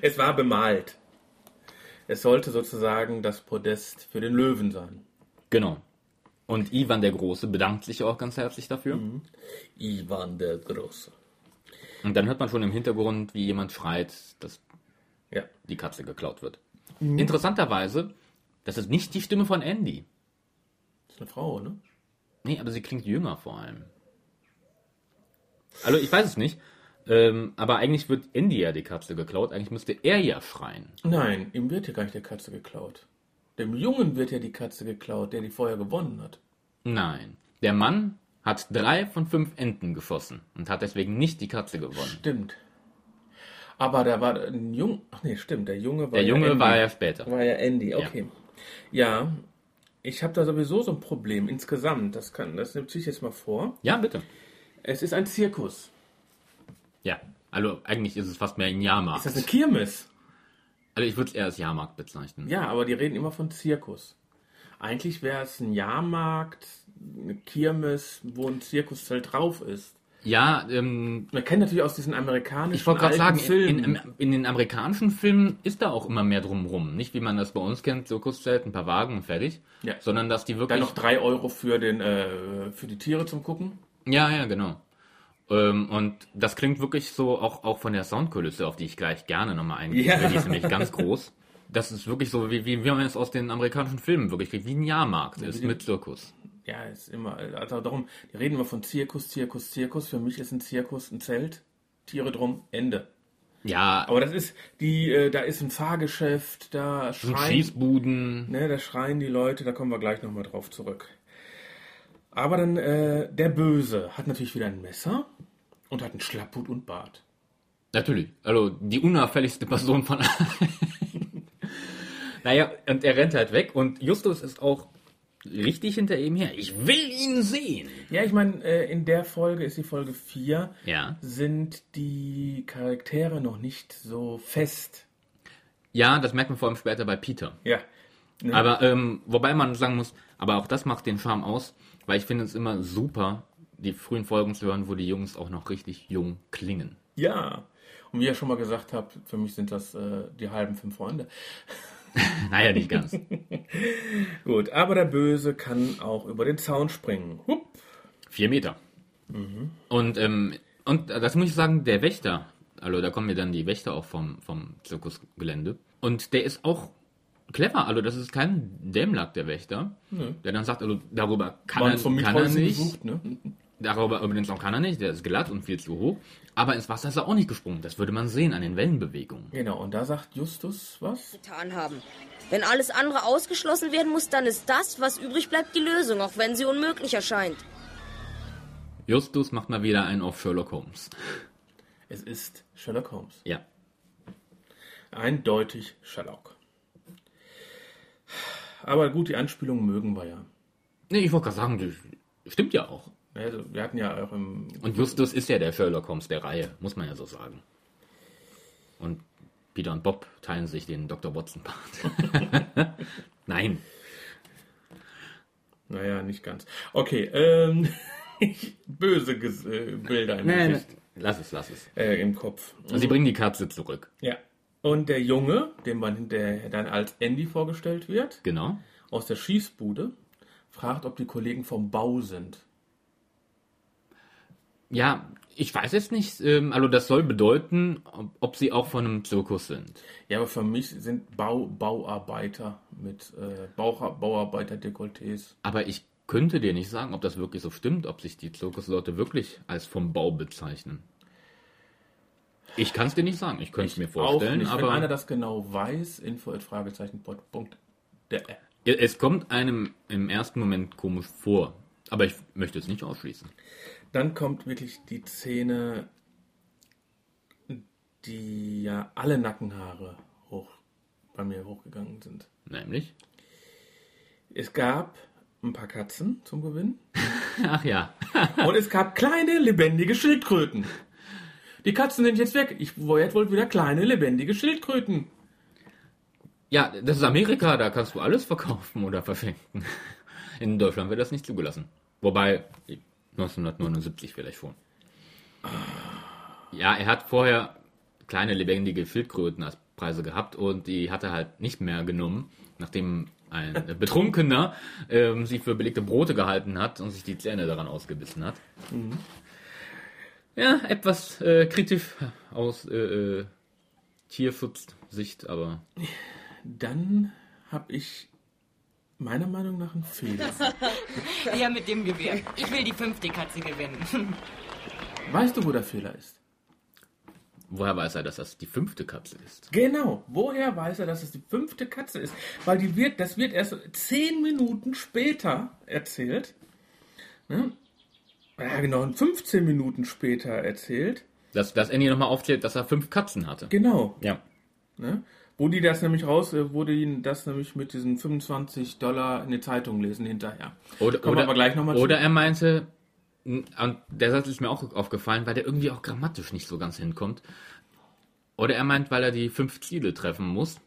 Es war bemalt. Es sollte sozusagen das Podest für den Löwen sein. genau. Und Ivan der Große bedankt sich auch ganz herzlich dafür. Ivan der Große. Und dann hört man schon im Hintergrund, wie jemand schreit, dass Ja. die Katze geklaut wird. Interessanterweise, das ist nicht die Stimme von Andy. Das ist eine Frau, ne? Nee, aber sie klingt jünger vor allem. Also ich weiß es nicht. Ähm, aber eigentlich wird Andy ja die Katze geklaut. Eigentlich müsste er ja schreien. Nein, ihm wird ja gar nicht die Katze geklaut. Dem Jungen wird ja die Katze geklaut, der die vorher gewonnen hat. Nein. Der Mann hat drei von fünf Enten geschossen und hat deswegen nicht die Katze gewonnen. Stimmt. Aber da war ein Jung. Ach nee, stimmt. Der Junge war Der ja Junge Andy. war ja später. War ja Andy, okay. Ja, ich habe da sowieso so ein Problem insgesamt. Das kann, das nimmt sich jetzt mal vor. Ja, bitte. Es ist ein Zirkus. Ja, also eigentlich ist es fast mehr ein Jahrmarkt. Ist das eine Kirmes? Also ich würde es eher als Jahrmarkt bezeichnen. Ja, aber die reden immer von Zirkus. Eigentlich wäre es ein Jahrmarkt, eine Kirmes, wo ein Zirkuszelt drauf ist. Ja, ähm, Man kennt natürlich aus diesen amerikanischen ich wollte gerade sagen, in, Filmen. in, in den amerikanischen Filmen ist da auch immer mehr drumrum. Nicht wie man das bei uns kennt, Zirkuszelt, ein paar Wagen und fertig. Ja. Sondern dass die wirklich. Dann noch drei Euro für, den, äh, für die Tiere zum Gucken. Ja, ja, genau. Ähm, und das klingt wirklich so, auch, auch von der Soundkulisse, auf die ich gleich gerne nochmal eingehe. Ja. Die ist nämlich ganz groß. Das ist wirklich so, wie, wie, wie man es aus den amerikanischen Filmen wirklich kriegt, wie ein Jahrmarkt ist mit Zirkus. Ja, ist immer, also darum, reden immer von Zirkus, Zirkus, Zirkus. Für mich ist ein Zirkus ein Zelt, Tiere drum, Ende. Ja, Aber das ist, die, äh, da ist ein Fahrgeschäft, da schreien, Schießbuden. ne, da schreien die Leute, da kommen wir gleich nochmal drauf zurück. Aber dann, äh, der Böse hat natürlich wieder ein Messer und hat einen Schlapphut und Bart. Natürlich. Also die unauffälligste Person von allen. naja, und er rennt halt weg und Justus ist auch richtig hinter ihm her. Ich will ihn sehen. Ja, ich meine, äh, in der Folge ist die Folge 4, Ja. sind die Charaktere noch nicht so fest. Ja, das merkt man vor allem später bei Peter. Ja. Ne? Aber ähm, wobei man sagen muss, aber auch das macht den Charme aus, weil ich finde es immer super, die frühen Folgen zu hören, wo die Jungs auch noch richtig jung klingen. Ja. Und wie ihr schon mal gesagt habt, für mich sind das äh, die halben fünf Freunde. Naja, nicht ganz. Gut, aber der Böse kann auch über den Zaun springen. Hup. Vier Meter. Und, ähm, und das muss ich sagen, der Wächter, also da kommen mir dann die Wächter auch vom, vom Zirkusgelände. Und der ist auch clever, also das ist kein Dämlack, der Wächter, der dann sagt, also darüber kann, Waren er, kann er nicht, besucht, ne? Darüber über den Zaun kann er nicht, der ist glatt und viel zu hoch. Aber ins Wasser ist er auch nicht gesprungen, das würde man sehen an den Wellenbewegungen. Genau, und da sagt Justus was? getan haben. Wenn alles andere ausgeschlossen werden muss, dann ist das, was übrig bleibt, die Lösung, auch wenn sie unmöglich erscheint. Justus macht mal wieder einen auf Sherlock Holmes. Es ist Sherlock Holmes. Ja. Eindeutig Sherlock. Aber gut, die Anspielungen mögen wir ja. Nee, ich wollte gerade sagen, das stimmt ja auch. Also, wir hatten ja auch im. Und Justus ist ja der Sherlock Holmes der Reihe, muss man ja so sagen. Und Peter und Bob teilen sich den Dr. Watson-Part. Nein. Naja, nicht ganz. Okay, ähm. böse Ges äh, Bilder im Nein, Gesicht, lass es, lass es. äh, im Kopf. Sie bringen die Katze zurück. Ja. Und der Junge, dem man hinterher dann als Andy vorgestellt wird, Genau. aus der Schießbude, fragt, ob die Kollegen vom Bau sind. Ja, ich weiß jetzt nicht, ähm, also das soll bedeuten, ob, ob sie auch von einem Zirkus sind. Ja, aber für mich sind Bau, Bauarbeiter mit äh, Bauarbeiter-Dekolletés. Aber ich könnte dir nicht sagen, ob das wirklich so stimmt, ob sich die Zirkusleute wirklich als vom Bau bezeichnen. Ich kann es dir nicht sagen. Ich könnte es mir vorstellen, nicht, wenn einer aber das genau weiß, info at es kommt einem im ersten Moment komisch vor. Aber ich möchte es nicht ausschließen. Dann kommt wirklich die Szene, die ja alle Nackenhaare hoch bei mir hochgegangen sind. Nämlich? Es gab ein paar Katzen zum Gewinn Ach ja. und es gab kleine lebendige Schildkröten. Die Katzen sind jetzt weg. Ich wollte wohl wieder kleine lebendige Schildkröten. Ja, das ist Amerika, da kannst du alles verkaufen oder verschenken. In Deutschland wird das nicht zugelassen. Wobei, 1979 vielleicht schon. Ja, er hat vorher kleine lebendige Schildkröten als Preise gehabt und die hat er halt nicht mehr genommen, nachdem ein Betrunkener ähm, sie für belegte Brote gehalten hat und sich die Zähne daran ausgebissen hat. Ja, etwas äh, kritisch aus äh, äh, Tierschutzsicht, aber Dann habe ich meiner Meinung nach einen Fehler. Ja, mit dem Gewehr. Ich will die fünfte Katze gewinnen. Weißt du, wo der Fehler ist? woher weiß er, dass das die fünfte Katze ist? Genau. Woher weiß er, dass es die fünfte Katze ist? Weil die wird, das wird erst zehn Minuten später erzählt. Ne? Ja, genau, 15 Minuten später erzählt. Dass, dass Andy nochmal aufklärt, dass er fünf Katzen hatte. Genau. Ja. Ne? Wo die das nämlich raus, äh, wurde ihnen das nämlich mit diesen 25 Dollar in die Zeitung lesen hinterher. Oder, Kommen oder, aber gleich nochmal oder er meinte, und der Satz ist mir auch aufgefallen, weil der irgendwie auch grammatisch nicht so ganz hinkommt. Oder er meint, weil er die fünf Ziele treffen muss.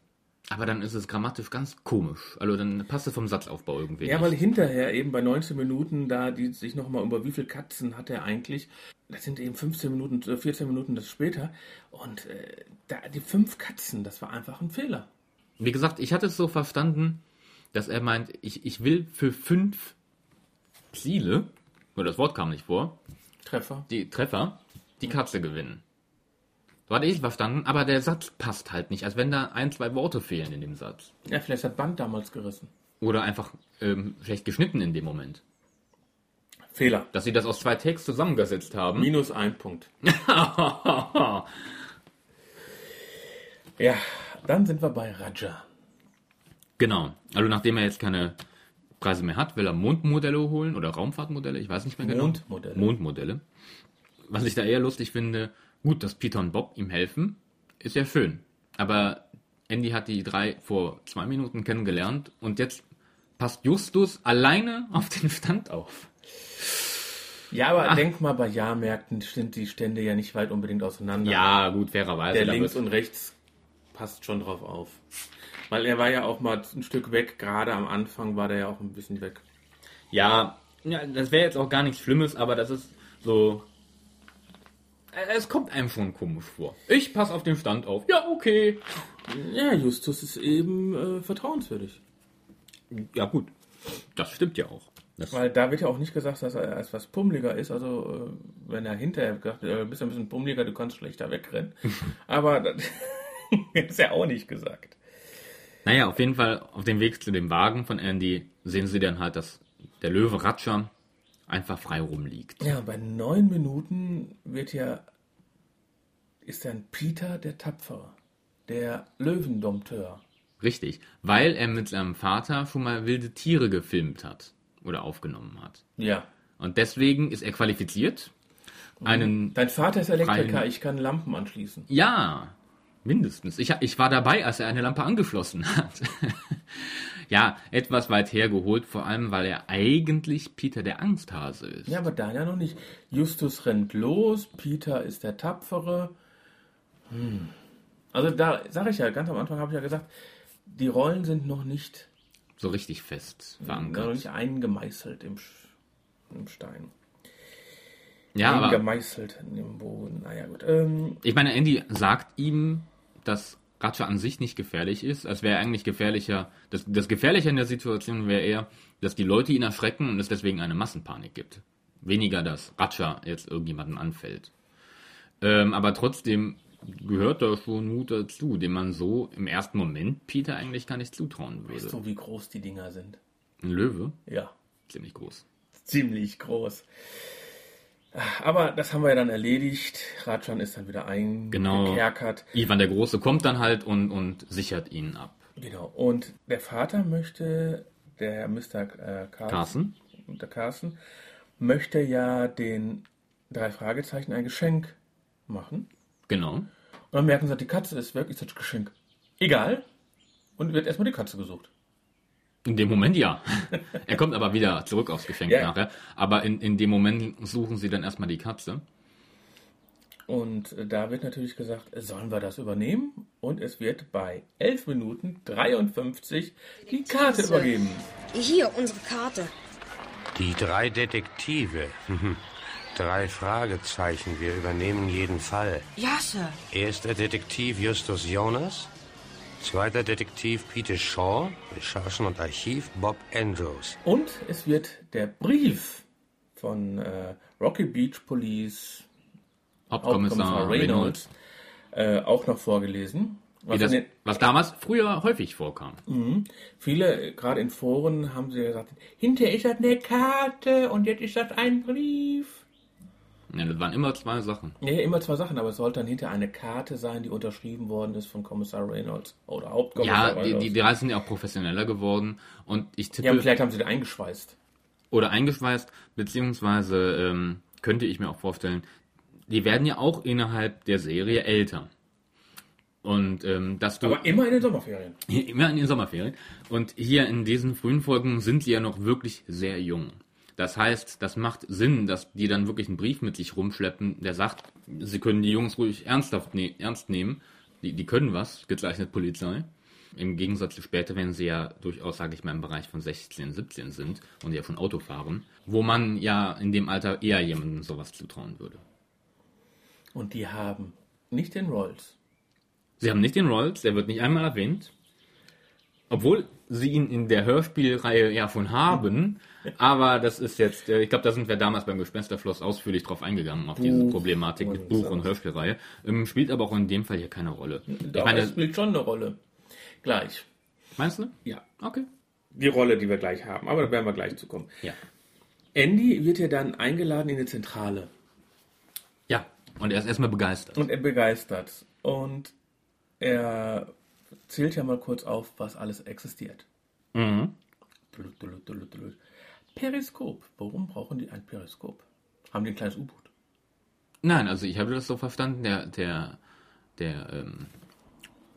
Aber dann ist es grammatisch ganz komisch. Also dann passt es vom Satzaufbau irgendwie Ja, nicht. weil hinterher eben bei 19 Minuten, da die sich nochmal über wie viele Katzen hat er eigentlich, das sind eben 15 Minuten, äh, 14 Minuten das später. Und äh, da, die fünf Katzen, das war einfach ein Fehler. Wie gesagt, ich hatte es so verstanden, dass er meint, ich, ich will für fünf Ziele, nur das Wort kam nicht vor, Treffer. die Treffer, die Katze gewinnen. So hatte ich verstanden, aber der Satz passt halt nicht, als wenn da ein, zwei Worte fehlen in dem Satz. Ja, vielleicht hat Band damals gerissen. Oder einfach ähm, schlecht geschnitten in dem Moment. Fehler. Dass sie das aus zwei Takes zusammengesetzt haben. Minus ein Punkt. Ja, dann sind wir bei Raja. genau. Also nachdem er jetzt keine Preise mehr hat, will er Mondmodelle holen oder Raumfahrtmodelle, ich weiß nicht mehr genau. Mondmodelle. Mondmodelle. Was ich da eher lustig finde, gut, dass Peter und Bob ihm helfen, ist ja schön. Aber Andy hat die drei vor zwei Minuten kennengelernt und jetzt passt Justus alleine auf den Stand auf. Ja, aber denk mal, bei Jahrmärkten sind die Stände ja nicht weit unbedingt auseinander. Ja, gut, fairerweise. Der links und rechts passt schon drauf auf. Weil er war ja auch mal ein Stück weg, gerade am Anfang war der ja auch ein bisschen weg. Ja, ja das wäre jetzt auch gar nichts Schlimmes, aber das ist so. Äh, Es kommt einem schon komisch vor. Ich passe auf den Stand auf. Ja, okay. Ja, Justus ist eben äh, vertrauenswürdig. Ja, gut. Das stimmt ja auch. Das, Weil da wird ja auch nicht gesagt, dass er etwas pummeliger ist. Also, äh, wenn er hinterher gesagt hat, äh, bist ein bisschen pummeliger, du kannst schlechter wegrennen. Aber das ist ja auch nicht gesagt. naja, auf jeden Fall auf dem Weg zu dem Wagen von Andy sehen sie dann halt, dass der Löwe Ratscher einfach frei rumliegt. Ja, bei neun Minuten wird ja, ist dann Peter der Tapfere, der Löwendompteur. Richtig. Weil er mit seinem Vater schon mal wilde Tiere gefilmt hat oder aufgenommen hat. Ja. Und deswegen ist er qualifiziert, einen Dein Vater ist Elektriker, ich kann Lampen anschließen. Ja, mindestens. Ich, ich war dabei, als er eine Lampe angeschlossen hat. ja, etwas weit hergeholt, vor allem, weil er eigentlich Peter der Angsthase ist. Ja, aber da ja noch nicht. Justus rennt los, Peter ist der Tapfere. Hm. Also da sage ich ja, ganz am Anfang habe ich ja gesagt, die Rollen sind noch nicht, So richtig fest noch verankert. nicht eingemeißelt im, im Stein. Ja, aber Eingemeißelt im Boden. Naja, gut. Ähm, ich meine, Andy sagt ihm, dass Ratscher an sich nicht gefährlich ist. Es wäre eigentlich gefährlicher, das, das Gefährliche in der Situation wäre eher, dass die Leute ihn erschrecken und es deswegen eine Massenpanik gibt. Weniger, dass Ratscher jetzt irgendjemanden anfällt. Ähm, aber trotzdem gehört da schon Mut dazu, dem man so im ersten Moment Peter eigentlich gar nicht zutrauen würde. weißt du, wie groß die Dinger sind? Ein Löwe? Ja, Ziemlich groß. ziemlich groß. Aber das haben wir ja dann erledigt. Rajan ist dann wieder Genau. eingekerkert. Ivan der Große kommt dann halt und, und sichert ihn ab. Genau. Und der Vater möchte, der Mr. Äh, Carson, Carson? der Carson, möchte ja den drei Fragezeichen ein Geschenk machen. Genau. Und dann merken sie, die Katze ist wirklich das Geschenk. Egal. Und wird erstmal die Katze gesucht. In dem Moment ja. er kommt aber wieder zurück aufs Geschenk Ja. nachher. Aber in, in dem Moment suchen sie dann erstmal die Katze. Und äh, da wird natürlich gesagt, sollen wir das übernehmen? Und es wird bei 11 Minuten 53 die Karte übergeben. Hier, unsere Karte. Die drei Detektive. Drei Fragezeichen. Wir übernehmen jeden Fall. Ja, Sir. Erster Detektiv Justus Jonas. Zweiter Detektiv Peter Shaw. Recherchen und Archiv Bob Andrews. Und es wird der Brief von äh, Rocky Beach Police Hauptkommissar Reynolds. äh, auch noch vorgelesen. Was das, den, was damals früher häufig vorkam. viele, äh, gerade in Foren, haben sie gesagt, hinterher ist das eine Karte und jetzt ist das ein Brief. Ja, das waren immer zwei Sachen. Nee, immer zwei Sachen, aber es sollte dann hinter eine Karte sein, die unterschrieben worden ist von Kommissar Reynolds oder Hauptkommissar Ja, die, Reynolds. die, die sind ja auch professioneller geworden. Und ich tippe, ja, und vielleicht haben sie die eingeschweißt. oder eingeschweißt, beziehungsweise ähm, könnte ich mir auch vorstellen, die werden ja auch innerhalb der Serie älter. Und ähm, dass du Aber immer in den Sommerferien. immer in den Sommerferien. Und hier in diesen frühen Folgen sind sie ja noch wirklich sehr jung. Das heißt, das macht Sinn, dass die dann wirklich einen Brief mit sich rumschleppen, der sagt, sie können die Jungs ruhig ernsthaft ne ernst nehmen. Die, die können was, gezeichnet Polizei. Im Gegensatz zu später, wenn sie ja durchaus, sage ich mal, im Bereich von 16, 17 sind und ja schon Auto fahren, wo man ja in dem Alter eher jemandem sowas zutrauen würde. Und die haben nicht den Rolls. Sie haben nicht den Rolls, der wird nicht einmal erwähnt. Obwohl sie ihn in der Hörspielreihe ja schon haben. Aber das ist jetzt, äh, ich glaube, da sind wir damals beim Gespensterfloss ausführlich drauf eingegangen, auf diese Problematik mit Buch und Hörspielreihe. Ähm, spielt aber auch in dem Fall hier keine Rolle. Ich Doch, es meine, spielt schon eine Rolle. Gleich. meinst du? Ja. Okay. Die Rolle, die wir gleich haben. Aber da werden wir gleich zu kommen. Ja. Andy wird ja dann eingeladen in die Zentrale. Ja. Und er ist erstmal begeistert. Und er begeistert. Und er zählt ja mal kurz auf, was alles existiert. Mhm. Periskop. Warum brauchen die ein Periskop? Haben die ein kleines U-Boot? Nein, also ich habe das so verstanden, der, der, der ähm,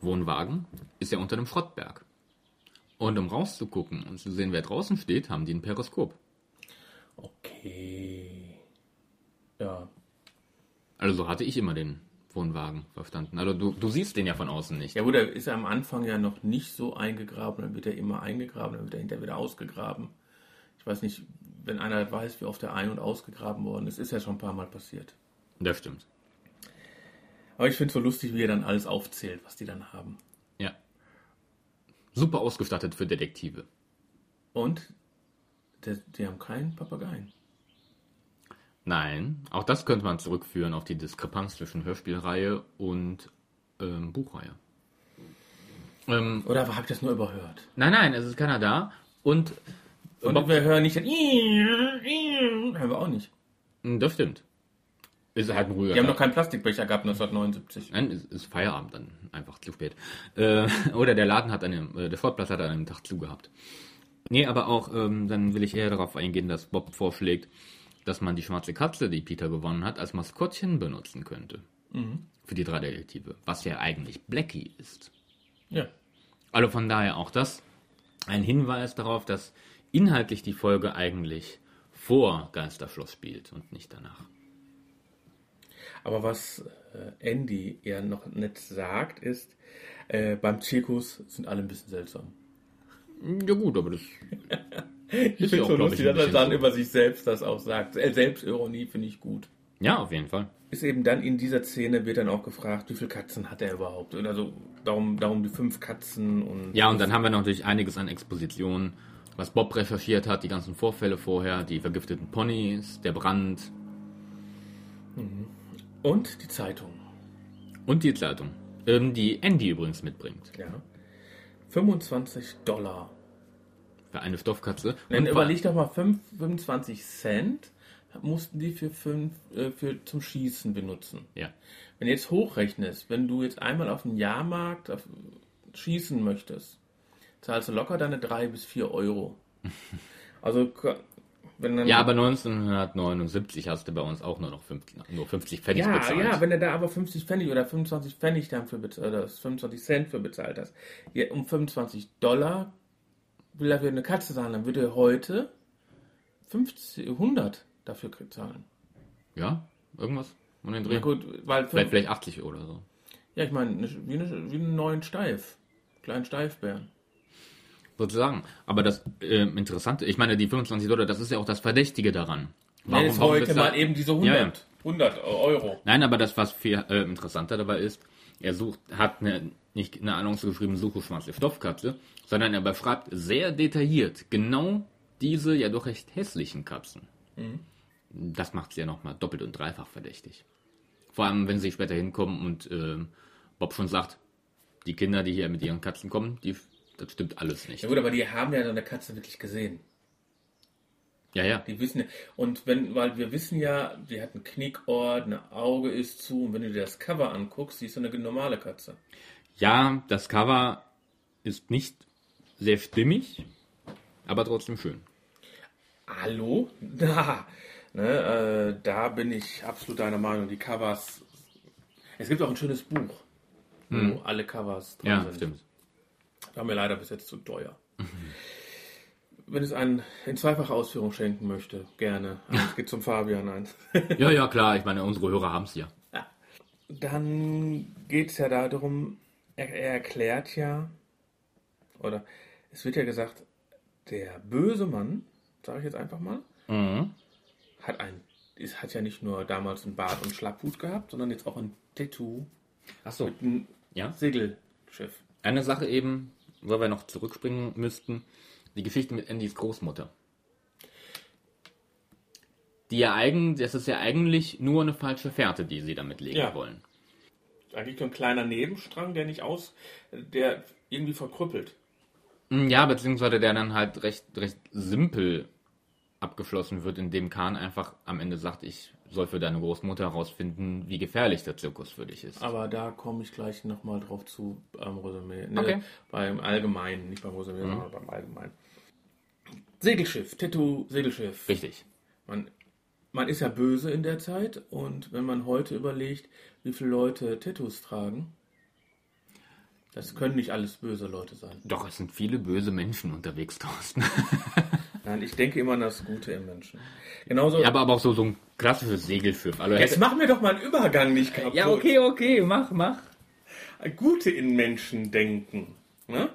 Wohnwagen ist ja unter dem Schrottberg. Und um rauszugucken und zu sehen, wer draußen steht, haben die ein Periskop. Okay. Ja. Also so hatte ich immer den Wohnwagen verstanden. Also du, du siehst den ja von außen nicht. Ja gut, er ist ja am Anfang ja noch nicht so eingegraben, dann wird er immer eingegraben, dann wird er hinterher wieder ausgegraben. Ich weiß nicht, wenn einer weiß, wie oft er ein- und ausgegraben worden ist, ist ja schon ein paar Mal passiert. Das stimmt. Aber ich finde es so lustig, wie er dann alles aufzählt, was die dann haben. Ja. Super ausgestattet für Detektive. Und die haben keinen Papageien. Nein, auch das könnte man zurückführen auf die Diskrepanz zwischen Hörspielreihe und ähm, Buchreihe. Ähm, Oder habe ich das nur überhört? nein, nein, es ist keiner da. Und, Und Bob- wir hören nicht den Hören wir auch nicht. das stimmt. Ist halt ein ruhiger Die haben Tag. noch keinen Plastikbecher gehabt 1979. Nein, es ist Feierabend dann einfach zu spät. Äh, oder der Laden hat an dem, äh, der Sportplatz hat an einem Tag zugehabt. Nee, aber auch, ähm, dann will ich eher darauf eingehen, dass Bob vorschlägt, dass man die schwarze Katze, die Peter gewonnen hat, als Maskottchen benutzen könnte. Für die drei Detektive. Was ja eigentlich Blackie ist. Ja. Also von daher auch das ein Hinweis darauf, dass inhaltlich die Folge eigentlich vor Geisterschloss spielt und nicht danach. Aber was äh, Andy ja noch nicht sagt, ist, äh, beim Zirkus sind alle ein bisschen seltsam. Ja gut, aber das Ich finde auch, so lustig, dass er dann so. über sich selbst das auch sagt. Äh, Selbstironie finde ich gut. ja auf jeden Fall. Ist eben dann in dieser Szene wird dann auch gefragt, wie viele Katzen hat er überhaupt? Und also darum, darum die fünf Katzen und Ja, und dann haben wir natürlich einiges an Expositionen, was Bob recherchiert hat, die ganzen Vorfälle vorher, die vergifteten Ponys, der Brand und die Zeitung. und die Zeitung, ähm, die Andy übrigens mitbringt. Ja. 25 Dollar. Für eine Stoffkatze. Dann überleg doch mal, fünf- 25 Cent mussten die für, fünf, äh, für zum Schießen benutzen. ja. Wenn du jetzt hochrechnest, wenn du jetzt einmal auf dem Jahrmarkt auf, schießen möchtest, zahlst du locker deine 3 bis 4 Euro. Also, wenn dann. ja, aber 1979 hast du bei uns auch nur noch 50, nur 50 Pfennig ja, bezahlt. ja, wenn du da aber 50 Pfennig oder 25 Pfennig dafür bezahlt hast, 25 Cent für bezahlt hast, um 25 Dollar will er für eine Katze zahlen, dann würde er heute 50, 100 dafür zahlen. Ja, irgendwas um den Dreh. Ja gut, weil Vielleicht, vielleicht 80 oder so. ja, ich meine, eine- wie, eine, wie einen neuen Steif, kleinen Steifbären. Sozusagen. Aber das äh, Interessante, ich meine, die 25 Dollar, das ist ja auch das Verdächtige daran. Warum jetzt heute mal eben diese 100, Ja, ja. 100 Euro. Nein, aber das, was viel äh, interessanter dabei ist, er sucht, hat eine, nicht eine Annonce geschrieben, suche schwarze Stoffkatze, sondern er beschreibt sehr detailliert genau diese ja doch recht hässlichen Katzen. Das macht sie ja nochmal doppelt und dreifach verdächtig. Vor allem, wenn sie später hinkommen und ähm, Bob schon sagt, die Kinder, die hier mit ihren Katzen kommen, die, das stimmt alles nicht. Ja gut, aber die haben ja so eine Katze wirklich gesehen. Ja, ja. Die wissen ja, und wenn, weil wir wissen ja, die hat einen Knickort, ein Auge ist zu, und wenn du dir das Cover anguckst, siehst du eine normale Katze. Ja, das Cover ist nicht sehr stimmig, aber trotzdem schön. Hallo? Da, ne, äh, da bin ich absolut deiner Meinung. Die Covers. Es gibt auch ein schönes Buch. wo alle Covers drin Ja, sind. stimmt. War mir leider bis jetzt zu teuer. Wenn es einen in zweifacher Ausführung schenken möchte, gerne. Aber Es geht zum Fabian eins. Ja, ja, klar. Ich meine, unsere Hörer haben es ja. Dann geht es ja darum, er, er erklärt ja, oder es wird ja gesagt, der böse Mann, sage ich jetzt einfach mal, hat ein, ist, hat ja nicht nur damals einen Bart und Schlapphut gehabt, sondern jetzt auch ein Tattoo Achso. mit einem Ja. Segelschiff. Eine Sache eben, wo wir noch zurückspringen müssten, die Geschichte mit Andys Großmutter. Die ja eigen, das ist ja eigentlich nur eine falsche Fährte, die sie damit legen Ja. wollen. Eigentlich nur ein kleiner Nebenstrang, der nicht aus, der irgendwie verkrüppelt. Mm, Ja, beziehungsweise der dann halt recht, recht simpel abgeschlossen wird, indem Kahn einfach am Ende sagt, ich soll für deine Großmutter herausfinden, wie gefährlich der Zirkus für dich ist. Aber da komme ich gleich nochmal drauf zu beim Resümee. Ne, Okay. Beim Allgemeinen, nicht beim Resümee, sondern beim Allgemeinen. Segelschiff, Tattoo, Segelschiff. Richtig. Man, man ist ja böse in der Zeit und wenn man heute überlegt, wie viele Leute Tattoos tragen, das können nicht alles böse Leute sein. Doch, es sind viele böse Menschen unterwegs, Thorsten. Nein, ich denke immer an das Gute im Menschen. Genauso. Ja, aber, aber auch so, so ein klassisches Segelschiff. Also Jetzt mach mir doch mal einen Übergang nicht kaputt. ja, okay, okay, mach, mach. Gute in Menschen denken. Ne?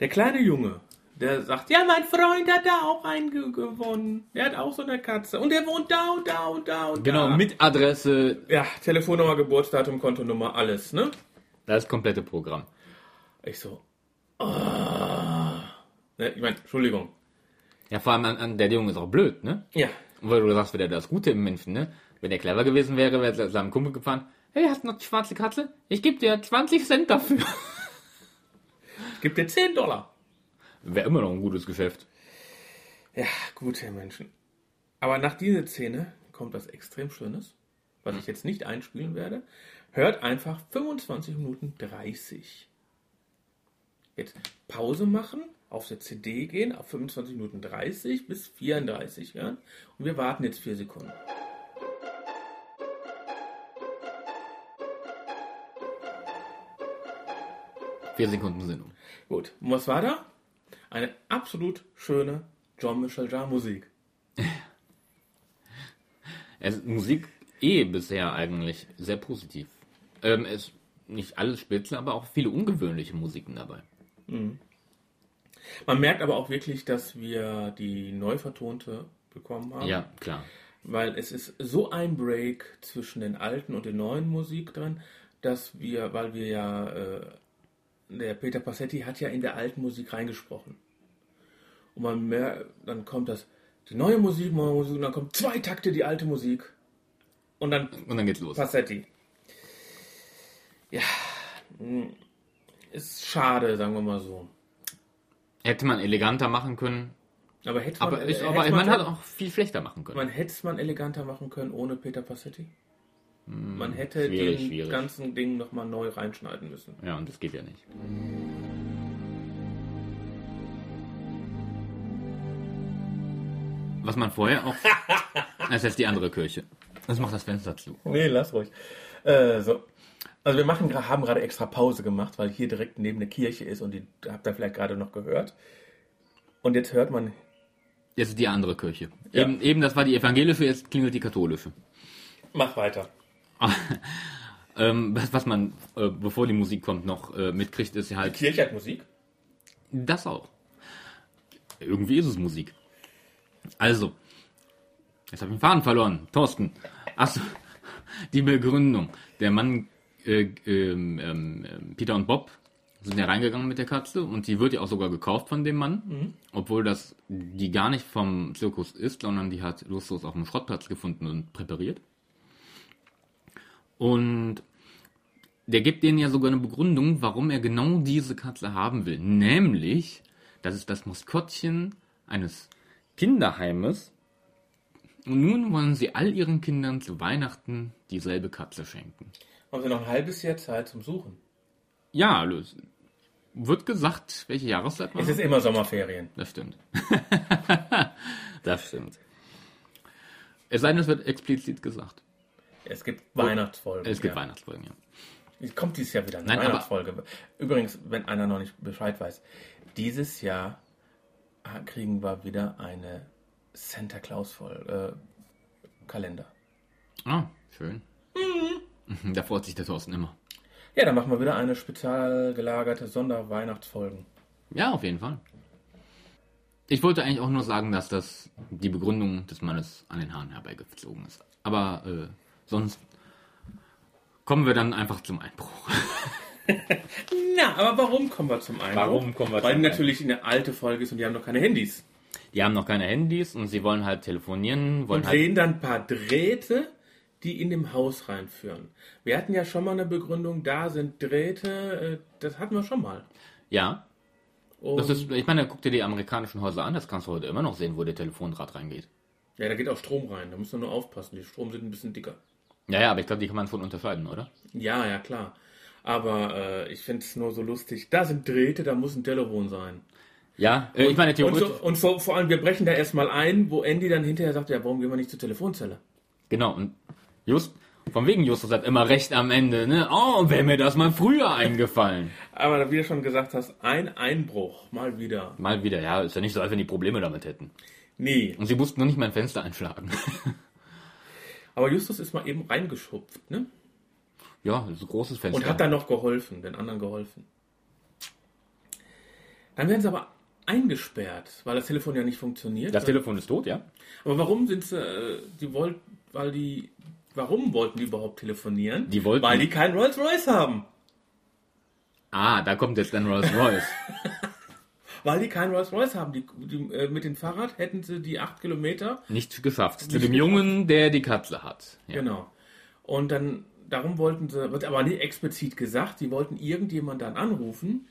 Der kleine Junge, der sagt, ja, mein Freund hat da auch einen ge- gewonnen. Der hat auch so eine Katze. Und der wohnt da und da und da und Genau, da. mit Adresse, Ja, Telefonnummer, Geburtsdatum, Kontonummer, alles, ne? das komplette Programm. Ich so, ah. Ne, ich meine, Entschuldigung. Ja, vor allem an, an der Junge ist auch blöd, ne? Ja, Und weil du sagst, wieder das Gute im Menschen, ne? Wenn er clever gewesen wäre, wäre er seinem Kumpel gefahren. Hey, hast du noch die schwarze Katze? Ich gebe dir 20 Cent dafür. ich gebe dir 10 Dollar. Wäre immer noch ein gutes Geschäft. Ja, gute Menschen. Aber nach dieser Szene kommt was extrem Schönes, was ich jetzt nicht einspielen werde. Hört einfach 25 Minuten 30. Jetzt Pause machen, auf der CD gehen, auf 25 Minuten 30 bis 34 hören. Und wir warten jetzt 4 Sekunden. Vier Sekunden sind um. Gut, und was war da? Eine absolut schöne Jean-Michel Jarre Musik. Es, Musik eh bisher eigentlich sehr positiv. Ähm, es nicht alles spitze, aber auch viele ungewöhnliche Musiken dabei. Man merkt aber auch wirklich, dass wir die neu vertonte bekommen haben. Ja, klar. weil es ist so ein Break zwischen den alten und den neuen Musik drin, dass wir, weil wir ja, äh, der Peter Passetti hat ja in der alten Musik reingesprochen. Und man merkt, dann kommt das, die neue Musik, neue Musik, und dann kommt zwei Takte die alte Musik. Und dann Und dann geht's los. Passetti. Ja, mh, ist schade, sagen wir mal so. Hätte man eleganter machen können, Aber hätte man, aber, ich, hätte aber man, man hat auch viel schlechter machen können. man hätte es man eleganter machen können ohne Peter Passetti. Man hätte Hm, schwierig, den schwierig. ganzen Ding nochmal neu reinschneiden müssen. Ja, und das geht ja nicht. Was man vorher auch. Das ist jetzt die andere Kirche. Das macht das Fenster zu. Nee, lass ruhig. Äh, so. Also wir machen, haben gerade extra Pause gemacht, weil hier direkt neben eine Kirche ist und die habt ihr vielleicht gerade noch gehört. Und jetzt hört man, Jetzt ist die andere Kirche. Ja. Eben, eben, das war die evangelische, jetzt klingelt die katholische. mach weiter. Ähm, was, was man, äh, bevor die Musik kommt, noch äh, mitkriegt, ist ja halt Kirche hat Musik? Das auch. Irgendwie ist es Musik. Also, jetzt habe ich den Faden verloren. Thorsten. Achso, die Begründung. Der Mann, äh, ähm, ähm, ähm, Peter und Bob, sind ja reingegangen mit der Katze und die wird ja auch sogar gekauft von dem Mann, obwohl das die gar nicht vom Zirkus ist, sondern die hat lustlos auf dem Schrottplatz gefunden und präpariert. Und der gibt denen ja sogar eine Begründung, warum er genau diese Katze haben will. Nämlich, das ist das Maskottchen eines Kinderheimes. Und nun wollen sie all ihren Kindern zu Weihnachten dieselbe Katze schenken. Haben sie noch ein halbes Jahr Zeit zum Suchen? Ja, los. Wird gesagt, welche Jahreszeit man Es ist immer Sommerferien. Das stimmt. das stimmt. Es sei denn, es wird explizit gesagt. Es gibt Weihnachtsfolgen. Es gibt ja. Weihnachtsfolgen, ja. Es kommt dieses Jahr wieder eine Nein, aber- Weihnachtsfolge. Übrigens, wenn einer noch nicht Bescheid weiß, dieses Jahr ah, kriegen wir wieder eine Santa Claus voll äh, Kalender. Ah, schön. Mhm. Da freut sich der Thorsten immer. Ja, dann machen wir wieder eine spezial gelagerte Sonderweihnachtsfolgen. Ja, auf jeden Fall. Ich wollte eigentlich auch nur sagen, dass das die Begründung des Mannes an den Haaren herbeigezogen ist. Aber äh, sonst kommen wir dann einfach zum Einbruch. Na, aber warum kommen wir zum Einbruch? Warum kommen wir Weil zum die natürlich eine alte Folge ist und die haben noch keine Handys. Die haben noch keine Handys und sie wollen halt telefonieren, wollen Und halt. sehen dann ein paar Drähte, die in dem Haus reinführen. Wir hatten ja schon mal eine Begründung, da sind Drähte, äh, das hatten wir schon mal. Ja, Und, das ist, ich meine, guck dir die amerikanischen Häuser an, das kannst du heute immer noch sehen, wo der Telefondraht reingeht. ja, da geht auch Strom rein, da musst du nur aufpassen, die Strom sind ein bisschen dicker. Ja, ja, aber ich glaube, die kann man schon unterscheiden, oder? Ja, ja, klar. Aber äh, ich finde es nur so lustig. Da sind Drähte, da muss ein Telefon sein. Ja, äh, ich meine, Und, theoretisch. so, und vor, vor allem, wir brechen da erstmal ein, wo Andy dann hinterher sagt, ja, warum gehen wir nicht zur Telefonzelle? Genau, und just, von wegen Justus hat immer recht am Ende, ne? Oh, wäre mir das mal früher eingefallen. Aber wie du schon gesagt hast, ein Einbruch, mal wieder. Mal wieder, ja, ist ja nicht so, als wenn die Probleme damit hätten. Nee, Und sie mussten nur nicht mein Fenster einschlagen. aber Justus ist mal eben reingeschupft, ne? ja, ist ein großes Fenster. Und hat dann noch geholfen, den anderen geholfen. Dann werden sie aber eingesperrt, weil das Telefon ja nicht funktioniert. das Telefon ist tot, ja? aber warum sind sie, äh, die wollten, weil die, warum wollten die überhaupt telefonieren? Die wollten- Weil die keinen Rolls Royce haben. Ah, da kommt jetzt dann Rolls Royce. Weil die keinen Rolls Royce haben. Die, die, äh, mit dem Fahrrad hätten sie die acht Kilometer. nicht geschafft. Zu dem Jungen, der die Katze hat. Ja. Genau. Und dann, darum wollten sie, wird aber nicht explizit gesagt, die wollten irgendjemand dann anrufen.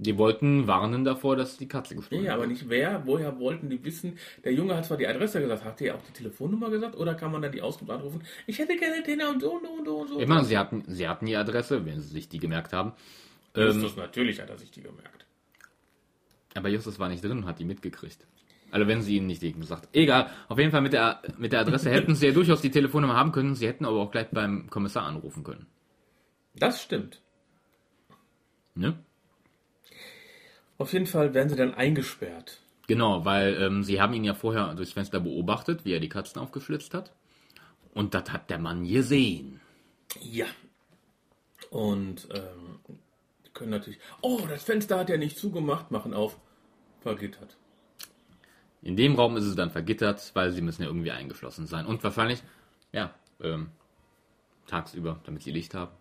Die wollten warnen davor, dass die Katze gestohlen Nee, aber wird. nicht wer. Woher wollten die wissen? Der Junge hat zwar die Adresse gesagt, hat der auch die Telefonnummer gesagt? Oder kann man dann die Auskunft anrufen? Ich hätte gerne den und so und so und so und so. Ich meine, sie hatten, sie hatten die Adresse, wenn sie sich die gemerkt haben. Ähm, Justus, natürlich hat er sich die gemerkt. aber Justus war nicht drin und hat die mitgekriegt. Also wenn sie ihnen nicht eben gesagt. Egal, auf jeden Fall mit der, mit der Adresse hätten sie ja durchaus die Telefonnummer haben können. Sie hätten aber auch gleich beim Kommissar anrufen können. Das stimmt. Ne? Auf jeden Fall werden sie dann eingesperrt. Genau, weil ähm, sie haben ihn ja vorher durchs Fenster beobachtet, wie er die Katzen aufgeschlitzt hat. Und das hat der Mann gesehen. Ja. Und ähm, können natürlich. Oh, das Fenster hat er nicht zugemacht, machen auf. Vergittert. In dem Raum ist es dann vergittert, weil sie müssen ja irgendwie eingeschlossen sein. Und wahrscheinlich, ja, ähm, tagsüber, damit sie Licht haben.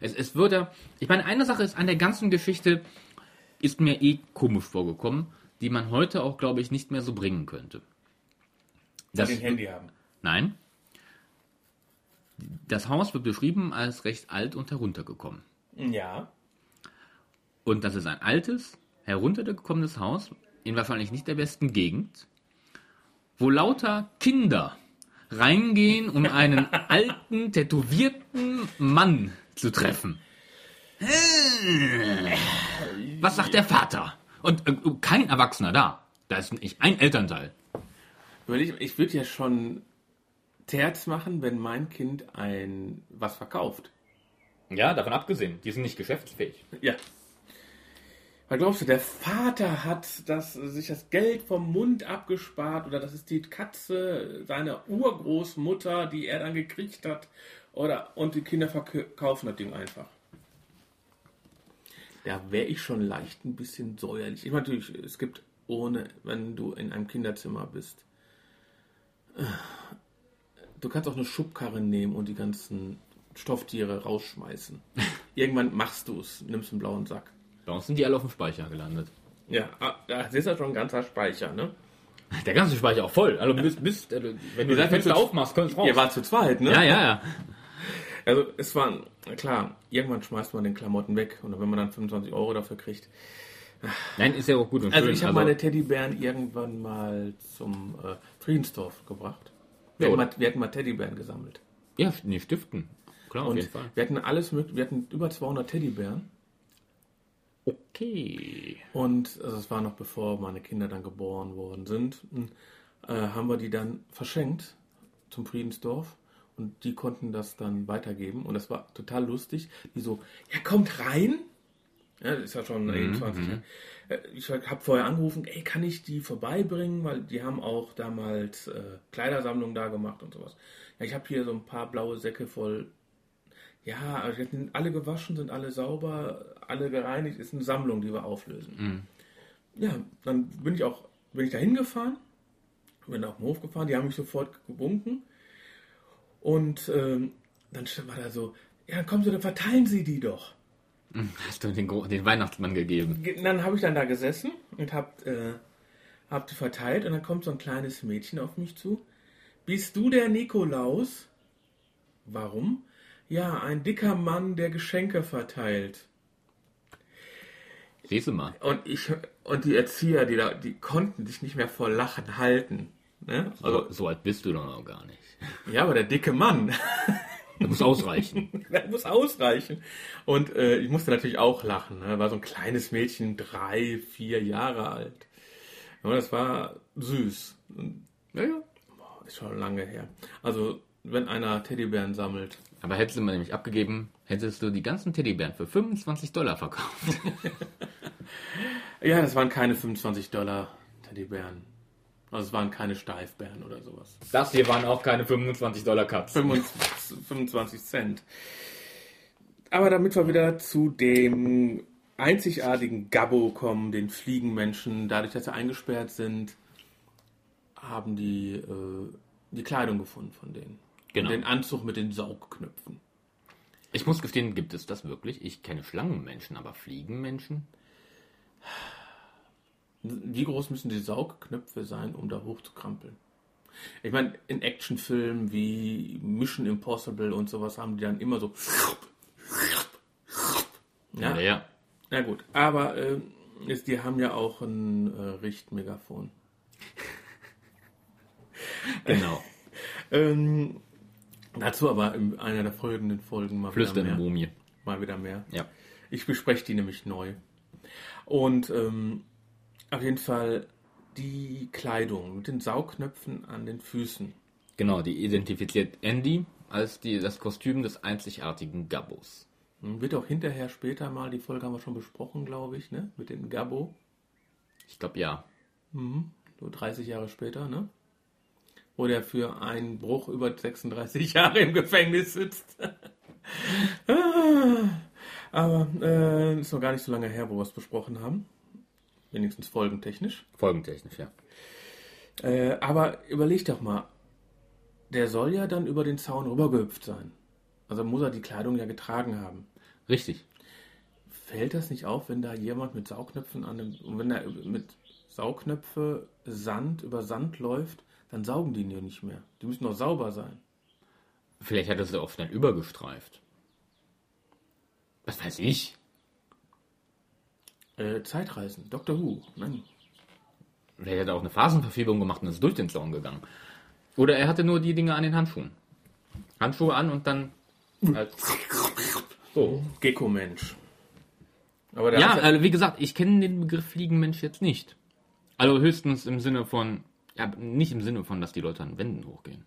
Es, es wird ja, ich meine, eine Sache ist an der ganzen Geschichte, ist mir eh komisch vorgekommen, die man heute auch, glaube ich, nicht mehr so bringen könnte. Das den Handy haben. nein. Das Haus wird beschrieben als recht alt und heruntergekommen. Ja. Und das ist ein altes, heruntergekommenes Haus in wahrscheinlich nicht der besten Gegend, wo lauter Kinder reingehen, um einen alten, tätowierten Mann zu treffen. Was sagt der Vater? Und äh, kein Erwachsener da. Da ist nicht ein Elternteil. Überleg, ich würde ja schon Terz machen, wenn mein Kind ein was verkauft. Ja, davon abgesehen. Die sind nicht geschäftsfähig. Ja. Weil glaubst du, der Vater hat das, sich das Geld vom Mund abgespart oder das ist die Katze seiner Urgroßmutter, die er dann gekriegt hat oder und die Kinder verkaufen das Ding einfach. Da wäre ich schon leicht ein bisschen säuerlich. Ich meine, natürlich, es gibt ohne, wenn du in einem Kinderzimmer bist, du kannst auch eine Schubkarre nehmen und die ganzen Stofftiere rausschmeißen. Irgendwann machst du es, nimmst einen blauen Sack. Bei uns sind die alle auf dem Speicher gelandet. Ja, ah, das ist ja schon ein ganzer Speicher, ne? Der ganze Speicher auch voll. Also bis, bis, äh, wenn du das Fenster aufmachst, kommst raus. Ihr wart zu zweit, ne? ja, ja, ja. Also es war, klar, irgendwann schmeißt man den Klamotten weg und wenn man dann 25 Euro dafür kriegt. Nein, ist ja auch gut und Also schön. ich habe meine Teddybären irgendwann mal zum äh, Friedensdorf gebracht. Wir, Ja, hatten mal, wir hatten mal Teddybären gesammelt. Ja, nee, stiften. Klar, auf Und jeden Fall. wir hatten alles mögliche, wir hatten über 200 Teddybären. Okay. Und also es war noch bevor meine Kinder dann geboren worden sind, äh, haben wir die dann verschenkt zum Friedensdorf. Und die konnten das dann weitergeben. Und das war total lustig. Die so, ja, kommt rein. Ja, das ist ja schon mhm, 20 Jahre. Äh, Ich habe vorher angerufen, ey, kann ich die vorbeibringen? Weil die haben auch damals äh, Kleidersammlungen da gemacht und sowas. Ja, ich habe hier so ein paar blaue Säcke voll. Ja, also sind alle gewaschen, sind alle sauber, alle gereinigt. Ist eine Sammlung, die wir auflösen. Ja, dann bin ich auch, bin ich da hingefahren, bin auf den Hof gefahren, die haben mich sofort gewunken. Und ähm, dann war da so, ja, dann kommen Sie, dann verteilen Sie die doch. Hast du den, den Weihnachtsmann gegeben? Ge- Dann habe ich dann da gesessen und hab, äh, hab die verteilt und dann kommt so ein kleines Mädchen auf mich zu. Bist du der Nikolaus? Warum? Ja, ein dicker Mann, der Geschenke verteilt. Siehst du mal. Und ich und die Erzieher, die da, die konnten sich nicht mehr vor Lachen halten. Ne? Also, So, so alt bist du doch noch gar nicht. ja, aber der dicke Mann, Das muss ausreichen. das muss ausreichen. Und äh, ich musste natürlich auch lachen. Ne? War so ein kleines Mädchen, drei, vier Jahre alt. Aber das war süß. Ja, ja. Ist schon lange her. Also, wenn einer Teddybären sammelt. Aber hättest du mal nämlich abgegeben, hättest du die ganzen Teddybären für 25 Dollar verkauft. Ja, das waren keine 25 Dollar Teddybären. Also, es waren keine Steifbären oder sowas. Das hier waren auch keine 25 Dollar Cups. 25 25 Cent. Aber damit wir wieder zu dem einzigartigen Gabbo kommen, den Fliegenmenschen, dadurch, dass sie eingesperrt sind, haben die äh, die Kleidung gefunden von denen. Genau. Und den Anzug mit den Saugknöpfen. Ich muss gestehen, gibt es das wirklich? Ich kenne Schlangenmenschen, aber Fliegenmenschen? Wie groß müssen die Saugknöpfe sein, um da hochzukrampeln? Ich meine, in Actionfilmen wie Mission Impossible und sowas haben die dann immer so. Ja, Ja, ja. na gut. Aber äh, ist, die haben ja auch ein äh, Richtmegafon. Genau. Ähm, dazu aber in einer der folgenden Folgen mal Flüsternde wieder mehr. Mumie. Mal wieder mehr. Ja. Ich bespreche die nämlich neu. Und ähm, auf jeden Fall die Kleidung mit den Saugknöpfen an den Füßen. Genau, die identifiziert Andy als die, das Kostüm des einzigartigen Gabbos. Wird auch hinterher später mal, die Folge haben wir schon besprochen, glaube ich, ne? Mit dem Gabbo. Ich glaube ja. So 30 Jahre später, ne? Wo der für einen Bruch über 36 Jahre im Gefängnis sitzt. Ah, Aber äh, ist noch gar nicht so lange her, wo wir es besprochen haben. Wenigstens folgentechnisch. Folgentechnisch, ja. Äh, aber überleg doch mal, der soll ja dann über den Zaun rübergehüpft sein. Also muss er die Kleidung ja getragen haben. Richtig. Fällt das nicht auf, wenn da jemand mit Saugnöpfen an dem, und wenn er mit Saugnöpfe Sand über Sand läuft, dann saugen die ja nicht mehr. Die müssen doch sauber sein. Vielleicht hat er sie oft dann übergestreift. Was weiß ich? Äh, Zeitreisen, Doctor Who, nein. Vielleicht hat er auch eine Phasenverschiebung gemacht und ist durch den Zaun gegangen. Oder er hatte nur die Dinge an den Handschuhen. Handschuhe an und dann. Halt so. Gecko-Mensch. Aber Ja, ja, also wie gesagt, ich kenne den Begriff Fliegenmensch jetzt nicht. Also höchstens im Sinne von. Ja, nicht im Sinne von, dass die Leute an Wänden hochgehen.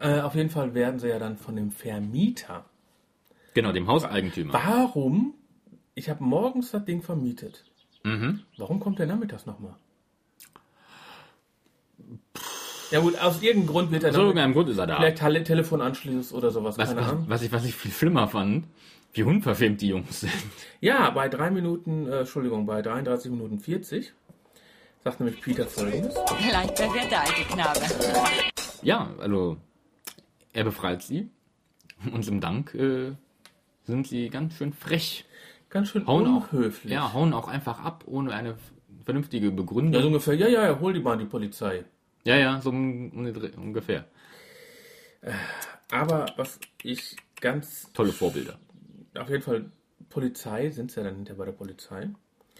äh, auf jeden Fall werden sie ja dann von dem Vermieter. Genau, dem Hauseigentümer. Warum? Ich habe morgens das Ding vermietet. Mhm. Warum kommt der nachmittags nochmal? Ja gut, aus irgendeinem Grund wird er Aus dann irgendeinem Grund ist er da. vielleicht Tele Telefonanschluss oder sowas, Was, keine was, Ahnung. was, ich, was ich viel schlimmer fand, wie unverfilmt die Jungs sind. Ja, bei 3 Minuten, äh, Entschuldigung, bei 33 Minuten 40 sagt nämlich Peter folgendes. Leicht wird der alte Knabe. Ja, also er befreit sie. Und zum Dank äh, sind sie ganz schön frech. Ganz schön Hauen auch, unhöflich. ja, hauen auch einfach ab, ohne eine vernünftige Ja, Begründung. so ungefähr, ja, ja, ja, hol die mal die Polizei. Ja, ja, so ungefähr. Aber was ich ganz, Tolle Vorbilder. auf jeden Fall, Polizei, sind ja dann hinterher bei der Polizei.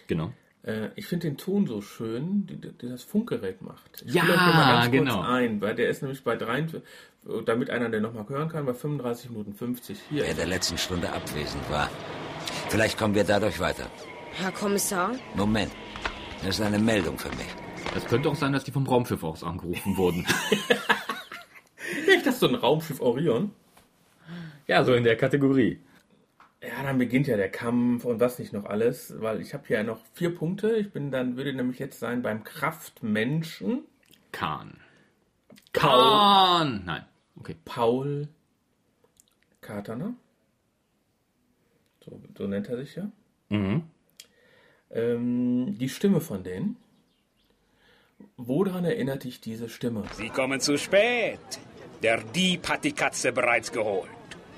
Genau. Äh, ich finde den Ton so schön, die das Funkgerät macht. Ich Ja, spiele den mal ganz genau. kurz ein, weil der ist nämlich bei 3, damit einer den nochmal hören kann, bei 35 Minuten 50. Hier. der der letzten Stunde abwesend war. Vielleicht kommen wir dadurch weiter. Herr Kommissar, Moment. Das ist eine Meldung für mich. Es könnte auch sein, dass die vom Raumschiff aus angerufen wurden. Vielleicht das so ein Raumschiff Orion. ja, so in der Kategorie. Ja, dann beginnt ja der Kampf und was nicht noch alles, weil ich habe hier noch vier Punkte. Ich bin dann, würde nämlich jetzt sein beim Kraftmenschen. Kahn. Kahn! Nein. Okay. Paul Katana. So, so nennt er sich ja. Mhm. Ähm, die Stimme von denen. Woran erinnert dich diese Stimme? Sie kommen zu spät. Der Dieb hat die Katze bereits geholt.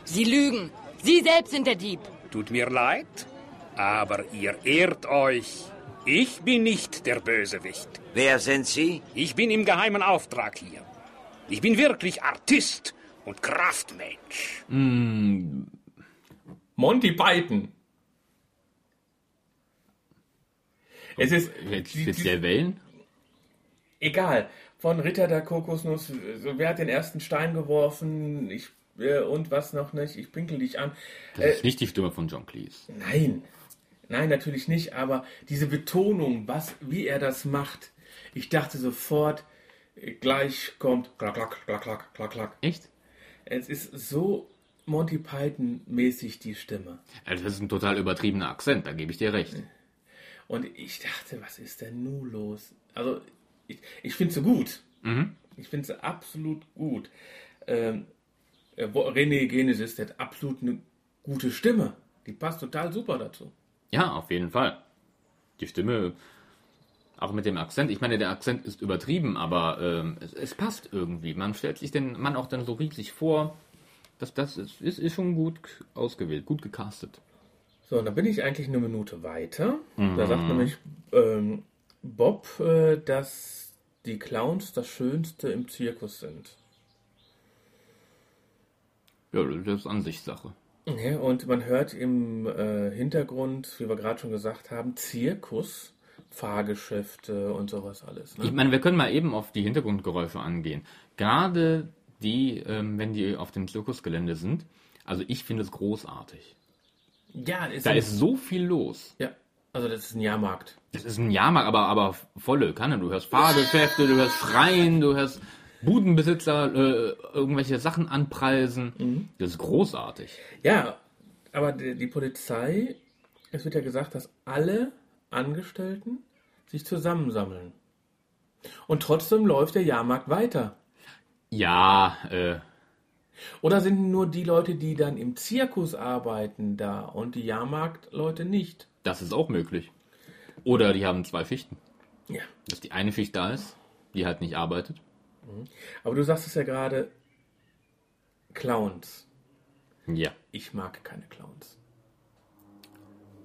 Sie lügen. Sie selbst sind der Dieb. Tut mir leid, aber ihr irrt euch. Ich bin nicht der Bösewicht. Wer sind Sie? Ich bin im geheimen Auftrag hier. Ich bin wirklich Artist und Kraftmensch. Monty Python. Es ist Jetzt die- speziell die- wählen? egal. Von Ritter der Kokosnuss, so, wer hat den ersten Stein geworfen? Ich und was noch nicht? Ich pinkel dich an. Das Äh, ist nicht die Stimme von John Cleese. Nein, nein, natürlich nicht. Aber diese Betonung, was, wie er das macht, ich dachte sofort, gleich kommt klack, klack, klack, klack, klack, klack. Echt? Es ist so Monty Python mäßig die Stimme. Also das ist ein total übertriebener Akzent, da gebe ich dir recht. Und ich dachte, was ist denn nun los? Also, ich, ich finde sie gut. Ich finde sie absolut gut. Ähm, äh, René Genesis, der hat absolut eine gute Stimme. Die passt total super dazu. Ja, auf jeden Fall. Die Stimme, auch mit dem Akzent. Ich meine, der Akzent ist übertrieben, aber ähm, es, es passt irgendwie. Man stellt sich den Mann auch dann so riesig vor. Das, das ist, ist, ist schon gut ausgewählt, gut gecastet. So, und dann bin ich eigentlich eine Minute weiter. Da sagt nämlich ähm, Bob, äh, dass die Clowns das Schönste im Zirkus sind. Ja, das ist Ansichtssache. Ja, und man hört im äh, Hintergrund, wie wir gerade schon gesagt haben, Zirkus, Fahrgeschäfte und sowas alles. Ich Ne? meine, wir können mal eben auf die Hintergrundgeräusche angehen. Gerade die, ähm, wenn die auf dem Zirkusgelände sind. Also ich finde es großartig. Ja, ist Da ist so viel los. ja, also das ist ein Jahrmarkt. Das ist ein Jahrmarkt, aber, aber volle Kanne. Du hörst Fahrgeschäfte, du hörst Schreien, du hörst Budenbesitzer äh, irgendwelche Sachen anpreisen. Das ist großartig. Ja, aber die, die Polizei, es wird ja gesagt, dass alle Angestellten sich zusammensammeln. Und trotzdem läuft der Jahrmarkt weiter. Ja, äh, Oder sind nur die Leute, die dann im Zirkus arbeiten, da und die Jahrmarktleute nicht? das ist auch möglich. Oder die haben zwei Schichten. Ja. Dass die eine Schicht da ist, die halt nicht arbeitet. Aber du sagst es ja gerade, Clowns. Ja. Ich mag keine Clowns.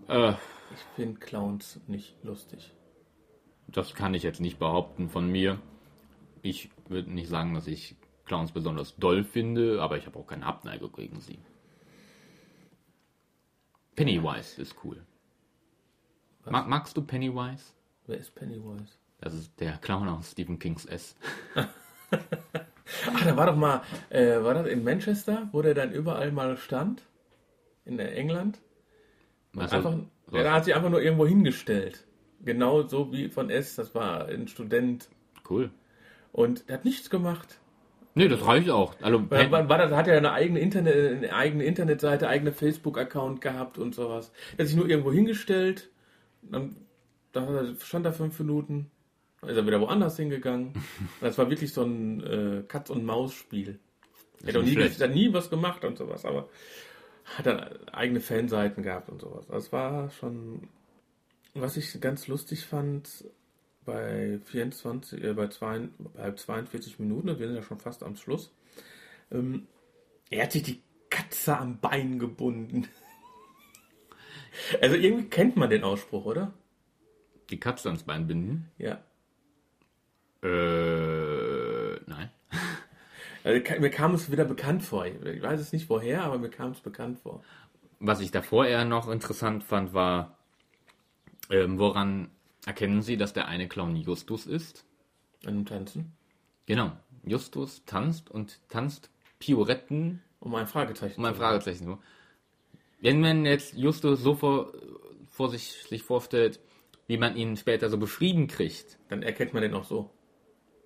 Äh, Ich finde Clowns nicht lustig. das kann ich jetzt nicht behaupten von mir. Ich würde nicht sagen, dass ich Clowns besonders doll finde, aber ich habe auch keine Abneigung gegen sie. Pennywise ist cool. Mag, magst du Pennywise? Wer ist Pennywise? Das ist der Clown aus Stephen Kings S. Ach, da war doch mal, äh, war das in Manchester, wo der dann überall mal stand? In England? Also, Einfach, ja, da hat sich einfach nur irgendwo hingestellt. Genau so wie von S, das war ein Student. cool. Und der hat nichts gemacht. Nee, das reicht auch. Also, War, war, war das, hat er eine eigene, Internet, eine eigene Internetseite, eigene Facebook-Account gehabt und sowas. Er hat sich nur irgendwo hingestellt, dann, dann stand er fünf Minuten, dann ist er wieder woanders hingegangen. Das war wirklich so ein äh, Katz-und-Maus-Spiel. Er hat auch nie, schlecht. hat nie was gemacht und sowas, aber hat dann eigene Fanseiten gehabt und sowas. Das war schon, was ich ganz lustig fand, bei 24, äh, bei, zwei, bei 42 Minuten, wir sind ja schon fast am Schluss, ähm, er hat sich die Katze am Bein gebunden. Also irgendwie kennt man den Ausspruch, oder? die Katze ans Bein binden? Ja. Äh, nein. Also, ka- mir kam es wieder bekannt vor. Ich weiß es nicht woher, aber mir kam es bekannt vor. Was ich davor eher noch interessant fand, war, ähm, woran erkennen Sie, dass der eine Clown Justus ist? An dem Tanzen. Genau. Justus tanzt und tanzt Pioretten Um ein Fragezeichen. um ein zu Fragezeichen. so. Wenn man jetzt Justus so vor, vor sich, sich vorstellt, wie man ihn später so beschrieben kriegt. Dann erkennt man den auch so.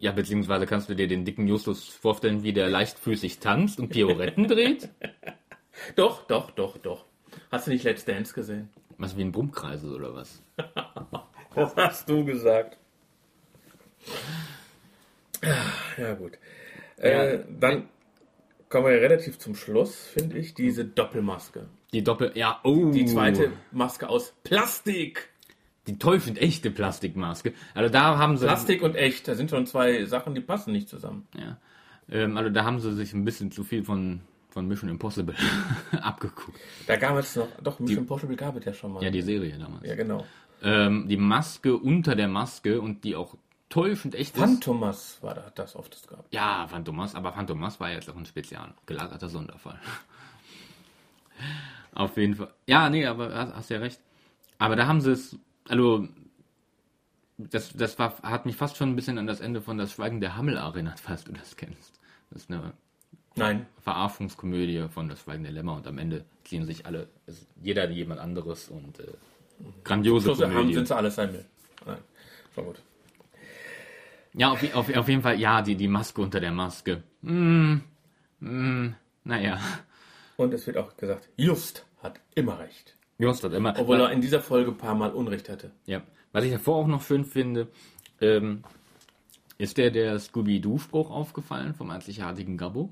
Ja, beziehungsweise kannst du dir den dicken Justus vorstellen, wie der leichtfüßig tanzt und Pirouetten dreht? Doch, doch, doch, doch. Hast du nicht Let's Dance gesehen? Was wie ein Brummkreisel oder was? Das hast du gesagt. Ja, gut. Äh, dann kommen wir relativ zum Schluss, finde ich, diese Doppelmaske. Die Doppel, ja, oh. Die zweite Maske aus Plastik. Die täuschend echte Plastikmaske. Also da haben sie. Plastik und echt, da sind schon zwei Sachen, die passen nicht zusammen. Ja. Ähm, also da haben sie sich ein bisschen zu viel von, von Mission Impossible abgeguckt. Da gab es noch, doch, Mission Impossible gab es ja schon mal. Ja, die Serie damals. Ja, genau. Ähm, die Maske unter der Maske und die auch täuschend echt ist. Phantomas war da, hat das oft gehabt. Ja, Phantomas, aber Phantomas war jetzt auch ein spezial gelagerter Sonderfall. Auf jeden Fall. Ja, nee, aber hast, hast ja recht. Aber da haben sie es, also das, das war, hat mich fast schon ein bisschen an das Ende von Das Schweigen der Hammel erinnert, falls du das kennst. Das ist eine Nein. Verarschungskomödie von Das Schweigen der Lämmer und am Ende ziehen sich alle, jeder jemand anderes und äh, grandiose Schluss Komödie. sind sie alles Himmel. Nein, schon gut. Ja, auf, auf, auf jeden Fall, ja, die, die Maske unter der Maske. Mm, mm, naja. Und es wird auch gesagt, Just hat immer recht. Just hat immer. Obwohl er in dieser Folge ein paar Mal Unrecht hatte. Ja. Was ich davor auch noch schön finde, ähm, ist der der Scooby-Doo-Spruch aufgefallen vom einzigartigen Gabbo?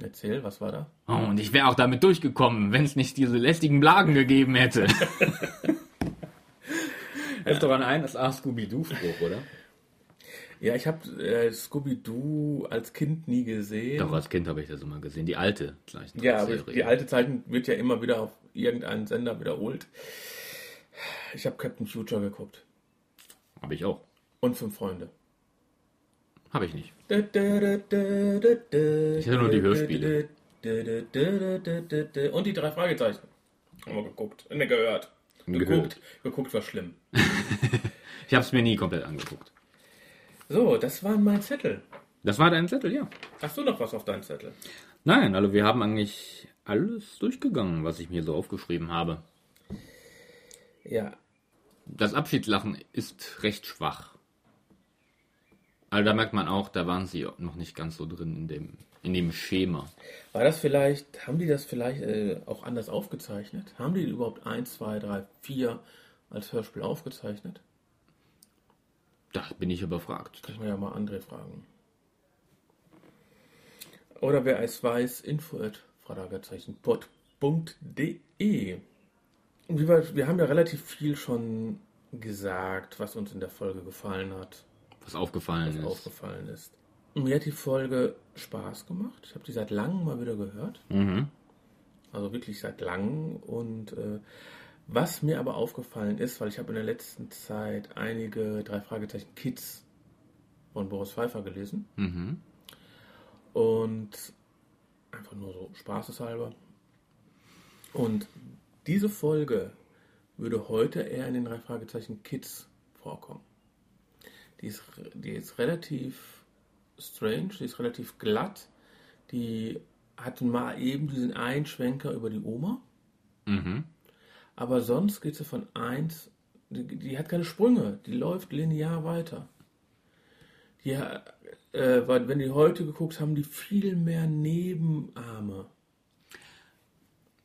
Erzähl, was war da? Oh, und ich wäre auch damit durchgekommen, wenn es nicht diese lästigen Blagen gegeben hätte. Ist doch an ein, das A Scooby-Doo-Spruch, oder? Ja, ich habe äh, Scooby-Doo als Kind nie gesehen. Doch, als Kind habe ich das immer gesehen. Die alte Zeichentrickserie. Ja, aber die alte Zeichen wird ja immer wieder auf irgendeinen Sender wiederholt. Ich habe Captain Future geguckt. Habe ich auch. Und Fünf Freunde. Habe ich nicht. Ich hatte nur die Hörspiele. Und die drei Fragezeichen. Haben wir geguckt. Ne, gehört. Gehört. Geguckt. Geguckt war schlimm. Ich habe es mir nie komplett angeguckt. So, das war mein Zettel. Das war dein Zettel, ja. Hast du noch was auf deinem Zettel? Nein, also wir haben eigentlich alles durchgegangen, was ich mir so aufgeschrieben habe. Ja. Das Abschiedslachen ist recht schwach. Also da merkt man auch, da waren sie noch nicht ganz so drin in dem, in dem Schema. War das vielleicht, haben die das vielleicht äh, auch anders aufgezeichnet? Haben die überhaupt 1, 2, 3, 4 als Hörspiel aufgezeichnet? Da bin ich überfragt. Kann ich mal ja mal André fragen. Oder wer es weiß, info at wir, wir haben ja relativ viel schon gesagt, was uns in der Folge gefallen hat, Was aufgefallen was ist. aufgefallen ist. Mir hat die Folge Spaß gemacht. Ich habe die seit langem mal wieder gehört. Mhm. Also wirklich seit langem. Und äh, was mir aber aufgefallen ist, weil ich habe in der letzten Zeit einige drei Fragezeichen Kids von Boris Pfeiffer gelesen. Mhm. Und einfach nur so spaßeshalber. Und diese Folge würde heute eher in den drei Fragezeichen Kids vorkommen. Die ist, die ist relativ strange, die ist relativ glatt. Die hat mal eben diesen Einschwenker über die Oma. Mhm. Aber sonst geht sie von 1, die, die hat keine Sprünge, die läuft linear weiter. Die, äh, wenn die heute geguckt haben, die viel mehr Nebenarme.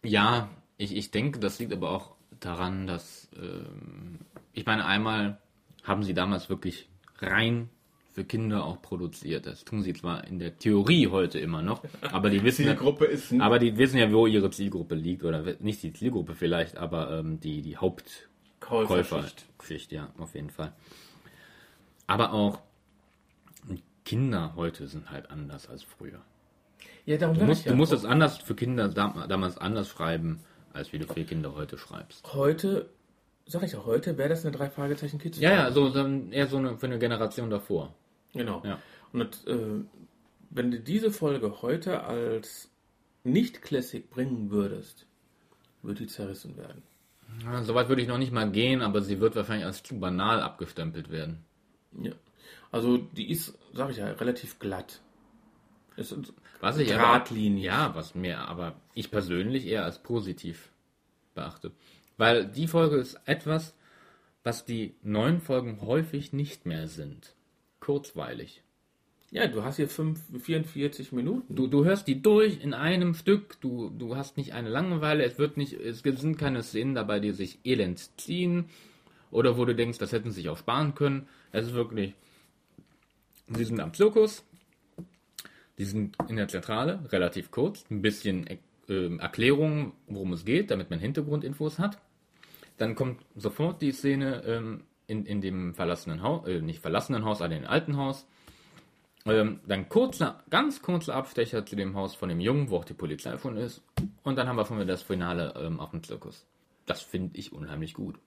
Ja, ich, ich denke, das liegt aber auch daran, dass, ähm, ich meine, einmal haben sie damals wirklich rein für Kinder auch produziert. Das tun sie zwar in der Theorie heute immer noch, aber die wissen, ja, Zielgruppe ist aber die wissen ja, wo ihre Zielgruppe liegt oder nicht die Zielgruppe vielleicht, aber ähm, die die Hauptkäuferschicht, Käuferschicht. Schicht, ja, auf jeden Fall. Aber auch Kinder heute sind halt anders als früher. Ja, darum Du musst, ich ja. du musst es anders für Kinder dam- damals anders schreiben, als wie du für Kinder heute schreibst. Heute, sag ich ja, heute wäre das eine drei Fragezeichen Kids. Ja, ja, so, eher so eine, für eine Generation davor. Genau. Ja. Und äh, wenn du diese Folge heute als nicht-Classic bringen würdest, würde die zerrissen werden. Ja, Soweit würde ich noch nicht mal gehen, aber sie wird wahrscheinlich als zu banal abgestempelt werden. Ja. Also die ist, sag ich ja, relativ glatt. Ist Was ich. Aber, ja, was mir aber ich persönlich eher als positiv beachte. Weil die Folge ist etwas, was die neuen Folgen häufig nicht mehr sind. Kurzweilig. Ja, du hast hier fünf, 44 Minuten. Du, du hörst die durch in einem Stück, du, du hast nicht eine Langeweile, es wird nicht, es sind keine Szenen dabei, die sich elend ziehen oder wo du denkst, das hätten sie sich auch sparen können. Es ist wirklich, sie sind am Zirkus, die sind in der Zentrale, relativ kurz, ein bisschen äh, Erklärung, worum es geht, damit man Hintergrundinfos hat. Dann kommt sofort die Szene ähm, in, in dem verlassenen Haus, äh, nicht verlassenen Haus, aber in dem alten Haus. Ähm, dann kurzer, ganz kurzer Abstecher zu dem Haus von dem Jungen, wo auch die Polizei von ist. Und dann haben wir schon wieder das Finale ähm, auf dem Zirkus. Das finde ich unheimlich gut.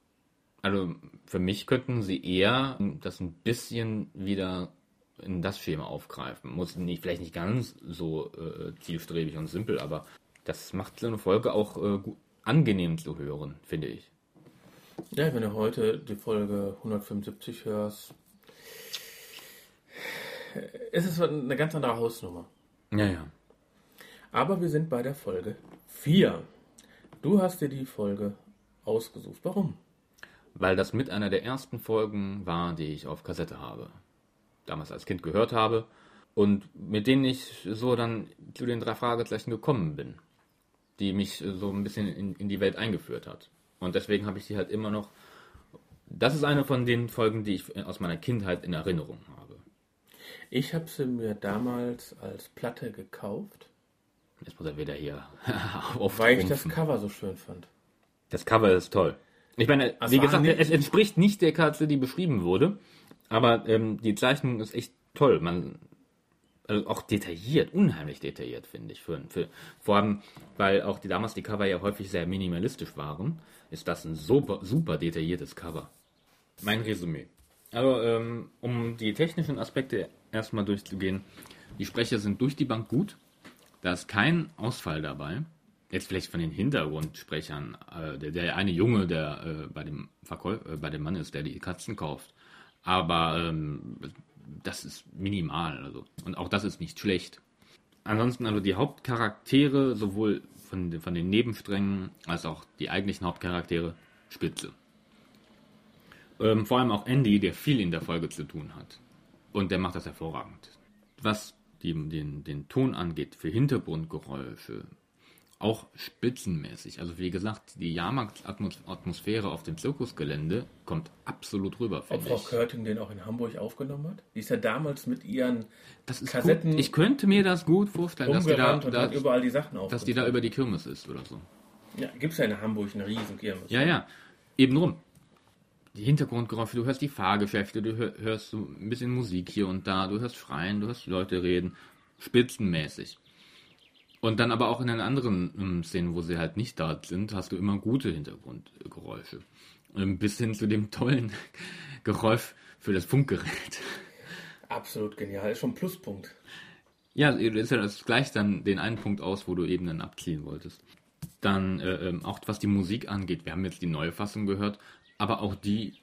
Also für mich könnten sie eher das ein bisschen wieder in das Schema aufgreifen. Muss nicht, vielleicht nicht ganz so äh, zielstrebig und simpel, aber das macht so eine Folge auch äh, gut, angenehm zu hören, finde ich. Ja, wenn du heute die Folge 175 hörst, ist es eine ganz andere Hausnummer. Ja, ja. Aber wir sind bei der Folge 4. Du hast dir die Folge ausgesucht. Warum? Weil das mit einer der ersten Folgen war, die ich auf Kassette habe. Damals als Kind gehört habe. Und mit denen ich so dann zu den drei Fragezeichen gekommen bin. Die mich so ein bisschen in, in die Welt eingeführt hat. Und deswegen habe ich sie halt immer noch. Das ist eine von den Folgen, die ich aus meiner Kindheit in Erinnerung habe. Ich habe sie mir damals als Platte gekauft. Jetzt muss er wieder hier Weil ich das Cover so schön fand. Das Cover ist toll. Ich meine, also wie gesagt, es entspricht nicht der Katze, die beschrieben wurde, aber ähm, die Zeichnung ist echt toll. Man, also auch detailliert, unheimlich detailliert, finde ich. Für, für, vor allem, weil auch die damals die Cover ja häufig sehr minimalistisch waren, ist das ein super, super detailliertes Cover. Mein Resümee. Also, ähm, um die technischen Aspekte erstmal durchzugehen, die Sprecher sind durch die Bank gut. Da ist kein Ausfall dabei. Jetzt vielleicht von den Hintergrundsprechern. Äh, der, der eine Junge, der äh, bei, dem Verkäufer, äh, bei dem Mann ist, der die Katzen kauft. Aber ähm, das ist minimal. Also. Und auch das ist nicht schlecht. Ansonsten also die Hauptcharaktere, sowohl von, den, von den Nebensträngen als auch die eigentlichen Hauptcharaktere, spitze. Ähm, vor allem auch Andy, der viel in der Folge zu tun hat. Und der macht das hervorragend. Was die, den, den Ton angeht, für Hintergrundgeräusche, auch spitzenmäßig. Also wie gesagt, die Jahrmarktatmosphäre auf dem Zirkusgelände kommt absolut rüber. Ob Frau Körting den auch in Hamburg aufgenommen hat? Die ist ja damals mit ihren Kassetten. Gut. Ich könnte mir das gut vorstellen, dass die da, da überall die Sachen dass die da über die Kirmes ist oder so. Ja, gibt es ja in Hamburg eine riesen Kirmes. Ja, ja, eben rum. Die Hintergrundgeräusche, du hörst die Fahrgeschäfte, du hörst so ein bisschen Musik hier und da, du hörst Schreien, du hörst Leute reden, spitzenmäßig. Und dann aber auch in den anderen ähm, Szenen, wo sie halt nicht da sind, hast du immer gute Hintergrundgeräusche. Bis hin zu dem tollen Geräusch für das Funkgerät. Absolut genial, ist schon ein Pluspunkt. Ja, ist ja das gleicht dann den einen Punkt aus, wo du eben dann abziehen wolltest. Dann äh, ähm, auch was die Musik angeht, wir haben jetzt die neue Fassung gehört, aber auch die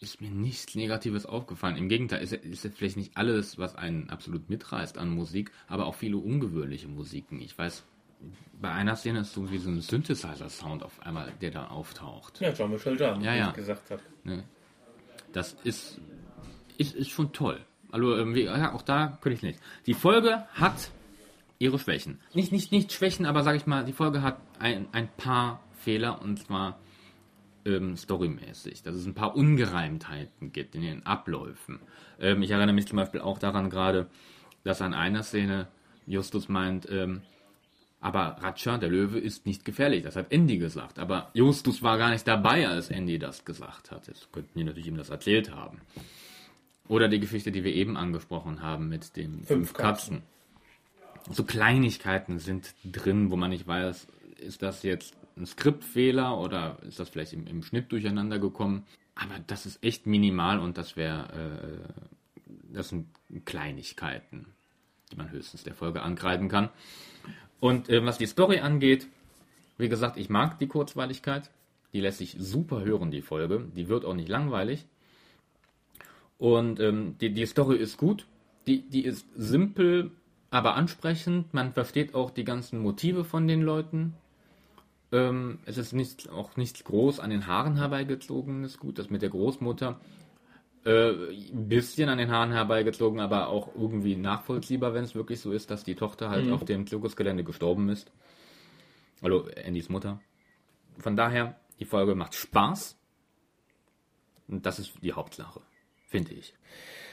ist mir nichts Negatives aufgefallen. Im Gegenteil, ist, ist vielleicht nicht alles, was einen absolut mitreißt an Musik, aber auch viele ungewöhnliche Musiken. Ich weiß, bei einer Szene ist so wie so ein Synthesizer-Sound auf einmal, der da auftaucht. Ja, Jean-Michel Jarre, ja, ja. ich gesagt habe. Ne? Das ist, ist, ist schon toll. Also, ähm, ja, auch da könnte ich nicht. Die Folge hat ihre Schwächen. Nicht, nicht, nicht Schwächen, aber sage ich mal, die Folge hat ein, ein paar Fehler und zwar ähm, storymäßig, dass es ein paar Ungereimtheiten gibt in den Abläufen. Ähm, ich erinnere mich zum Beispiel auch daran gerade, dass an einer Szene Justus meint, ähm, aber Ratcha, der Löwe, ist nicht gefährlich. Das hat Andy gesagt. Aber Justus war gar nicht dabei, als Andy das gesagt hat. Jetzt könnten die natürlich ihm das erzählt haben. Oder die Geschichte, die wir eben angesprochen haben mit den fünf, fünf Katzen. Katzen. So Kleinigkeiten sind drin, wo man nicht weiß, ist das jetzt ein Skriptfehler oder ist das vielleicht im, im Schnitt durcheinander gekommen? Aber das ist echt minimal und das wäre, äh, das sind Kleinigkeiten, die man höchstens der Folge angreifen kann. Und äh, was die Story angeht, wie gesagt, ich mag die Kurzweiligkeit. Die lässt sich super hören, die Folge. Die wird auch nicht langweilig. Und ähm, die, die Story ist gut. Die, die ist simpel, aber ansprechend. Man versteht auch die ganzen Motive von den Leuten. Ähm, es ist nicht, auch nichts groß an den Haaren herbeigezogenes Gut. Das mit der Großmutter äh, ein bisschen an den Haaren herbeigezogen, aber auch irgendwie nachvollziehbar, wenn es wirklich so ist, dass die Tochter halt Mhm. auf dem Zirkusgelände gestorben ist. Also Andys Mutter. Von daher, die Folge macht Spaß. Und das ist die Hauptsache, finde ich.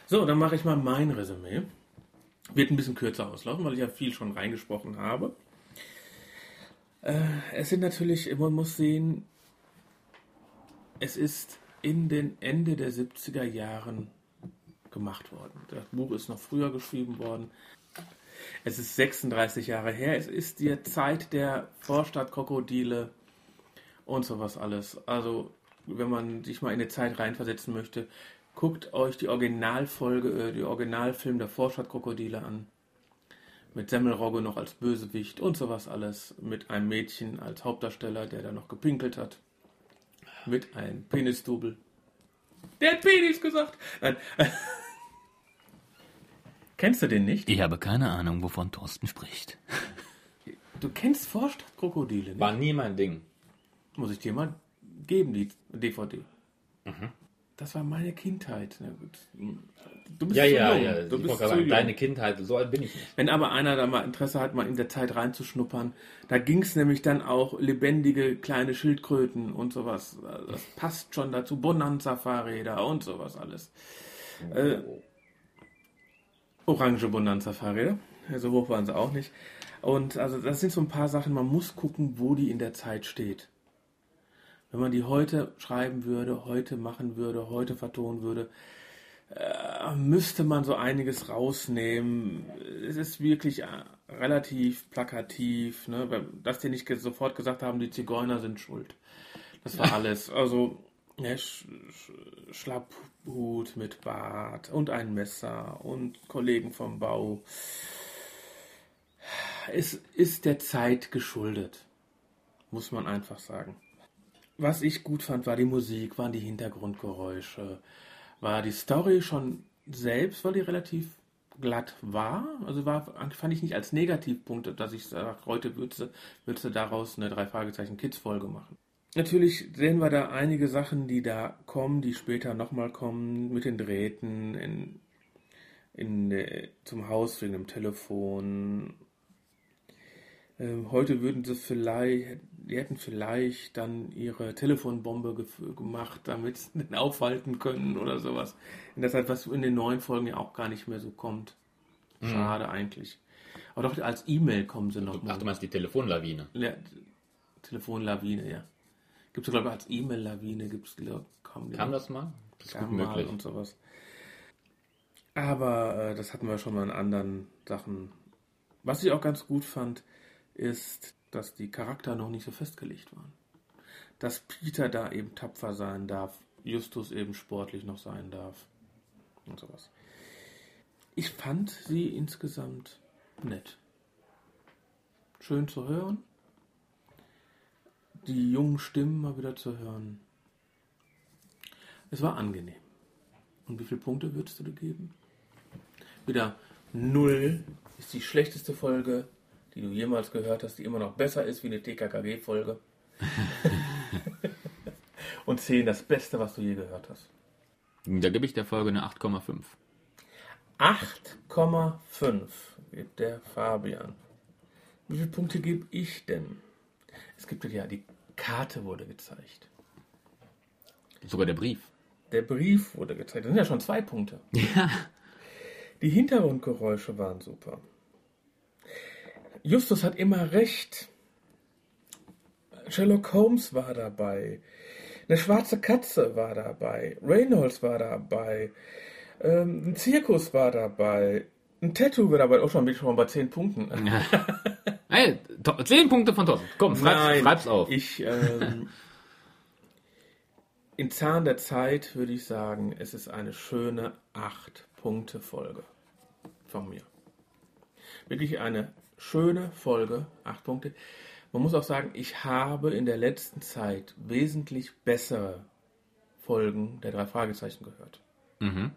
So, dann mache ich mal mein Resümee. Wird ein bisschen kürzer auslaufen, weil ich ja viel schon reingesprochen habe. Äh, es sind natürlich, man muss sehen, es ist in den Ende der 70er Jahren gemacht worden. Das Buch ist noch früher geschrieben worden. Es ist 36 Jahre her. Es ist die Zeit der Vorstadtkrokodile und sowas alles. Also, wenn man sich mal in die Zeit reinversetzen möchte, guckt euch die Originalfolge, äh, die Originalfilm der Vorstadtkrokodile an. Mit Semmelrogge noch als Bösewicht und sowas alles. Mit einem Mädchen als Hauptdarsteller, der da noch gepinkelt hat. Mit einem Penisdubel. Der hat Penis gesagt! Nein. Kennst du den nicht? Ich habe keine Ahnung, wovon Thorsten spricht. Du kennst Vorstadtkrokodile, nicht? War nie mein Ding. Muss ich dir mal geben, die DVD. Das war meine Kindheit. Gut. Du bist Ja, zu ja, jung. ja. Du Ich bist zu sagen, jung. deine Kindheit, so alt bin ich nicht. Wenn aber einer da mal Interesse hat, mal in der Zeit reinzuschnuppern, da ging es nämlich dann auch lebendige kleine Schildkröten und sowas. Das passt schon dazu. Bonanza-Fahrräder und sowas alles. Äh, orange Bonanza-Fahrräder. So hoch waren sie auch nicht. Und also das sind so ein paar Sachen, man muss gucken, wo die in der Zeit steht. Wenn man die heute schreiben würde, heute machen würde, heute vertonen würde, äh, müsste man so einiges rausnehmen. Es ist wirklich äh, relativ plakativ, ne? dass die nicht sofort gesagt haben, die Zigeuner sind schuld. Das war alles. Also ja, Sch Sch Schlapphut mit Bart und ein Messer und Kollegen vom Bau. Es ist der Zeit geschuldet, muss man einfach sagen. Was ich gut fand, war die Musik, waren die Hintergrundgeräusche, war die Story schon selbst, weil die relativ glatt war. Also war, fand ich nicht als Negativpunkt, dass ich sage, heute würdest du, daraus eine drei Fragezeichen Kids Folge machen. Natürlich sehen wir da einige Sachen, die da kommen, die später nochmal kommen, mit den Drähten in, in, äh, zum Haus wegen dem Telefon. Ähm, heute würden sie vielleicht, die hätten vielleicht dann ihre Telefonbombe gemacht, damit sie den aufhalten können oder sowas. In der Zeit, was in den neuen Folgen ja auch gar nicht mehr so kommt. Schade eigentlich. Aber doch als E-Mail kommen sie noch Ach, du meinst die Telefonlawine. ja, Telefonlawine, ja. Gibt es, glaube ich, als E-Mail-Lawine, gibt es, kaum. Kam das mal? Das ist gut mal möglich. und sowas. Aber äh, das hatten wir schon mal in anderen Sachen. Was ich auch ganz gut fand, ist, dass die Charakter noch nicht so festgelegt waren. Dass Peter da eben tapfer sein darf, Justus eben sportlich noch sein darf und sowas. Ich fand sie insgesamt nett. Schön zu hören. Die jungen Stimmen mal wieder zu hören. Es war angenehm. Und wie viele Punkte würdest du dir geben? Wieder null ist die schlechteste Folge, die du jemals gehört hast, die immer noch besser ist wie eine TKKG-Folge. Und 10 das Beste, was du je gehört hast. Da gebe ich der Folge eine 8,5. 8,5 gibt der Fabian. Wie viele Punkte gebe ich denn? Es gibt ja, die Karte wurde gezeigt. Sogar der Brief. Der Brief wurde gezeigt. Das sind ja schon zwei Punkte. Ja. Die Hintergrundgeräusche waren super. Justus hat immer recht. Sherlock Holmes war dabei. Eine schwarze Katze war dabei. Reynolds war dabei. Ähm, ein Zirkus war dabei. Ein Tattoo war dabei. Oh, schon bin ich schon bei 10 Punkten. Hey, to- 10 Punkte von Thorsten. Komm, schreib's, Nein, schreib's auf. Ich, ähm, in Zahn der Zeit würde ich sagen, es ist eine schöne 8-Punkte-Folge von mir. Wirklich eine schöne Folge, 8 Punkte. Man muss auch sagen, ich habe in der letzten Zeit wesentlich bessere Folgen der drei Fragezeichen gehört. Mhm.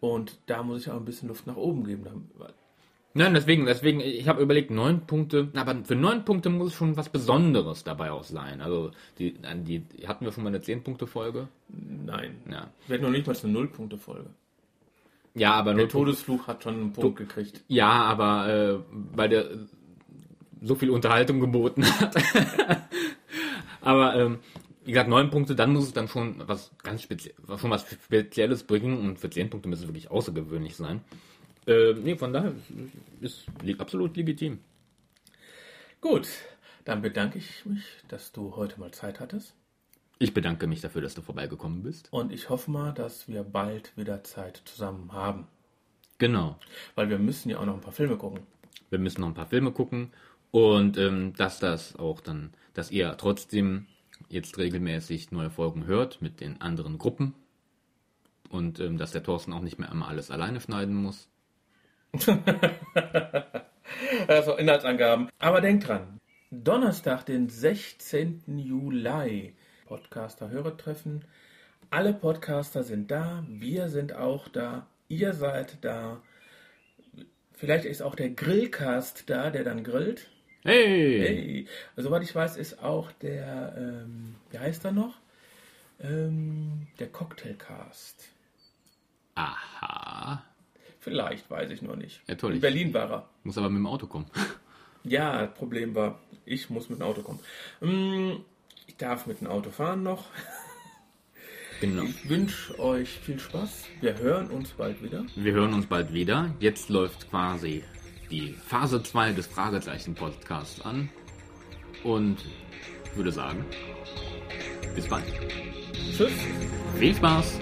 Und da muss ich auch ein bisschen Luft nach oben geben. Nein, deswegen, deswegen, ich habe überlegt, neun Punkte, aber für neun Punkte muss schon was Besonderes dabei auch sein. Also, die, die hatten wir schon mal eine zehn Punkte Folge? Nein. Ja. Wir hatten noch nicht mal eine Null-Punkte-Folge. Ja, aber Der nur Todesfluch hat schon einen Punkt gekriegt. Ja, aber äh, weil der so viel Unterhaltung geboten hat. aber ähm, wie gesagt, neun Punkte, dann muss es dann schon was ganz speziell, schon was Spezielles bringen und für zehn Punkte müssen es wirklich außergewöhnlich sein. Äh, nee, von daher ist, ist absolut legitim. Gut, dann bedanke ich mich, dass du heute mal Zeit hattest. Ich bedanke mich dafür, dass du vorbeigekommen bist. Und ich hoffe mal, dass wir bald wieder Zeit zusammen haben. Genau. Weil wir müssen ja auch noch ein paar Filme gucken. Wir müssen noch ein paar Filme gucken und ähm, dass das auch dann, dass ihr trotzdem jetzt regelmäßig neue Folgen hört mit den anderen Gruppen und ähm, dass der Thorsten auch nicht mehr immer alles alleine schneiden muss. Also Inhaltsangaben. Aber denkt dran, Donnerstag, den 16. Juli, Podcaster-Hörertreffen. Alle Podcaster sind da, wir sind auch da, ihr seid da. Vielleicht ist auch der Grillcast da, der dann grillt. Hey! Hey! Soweit ich weiß, ist auch der, ähm, wie heißt er noch? Ähm, der Cocktailcast. Aha. Vielleicht, weiß ich noch nicht. Ja, toll. In Berlin war er. Muss aber mit dem Auto kommen. Ja, das Problem war, ich muss mit dem Auto kommen. Ich darf mit dem Auto fahren noch. Genau. Ich wünsche euch viel Spaß. Wir hören uns bald wieder. Wir hören uns bald wieder. Jetzt läuft quasi die Phase 2 des Fragezeichen-Podcasts an. Und ich würde sagen, bis bald. Tschüss. Viel Spaß!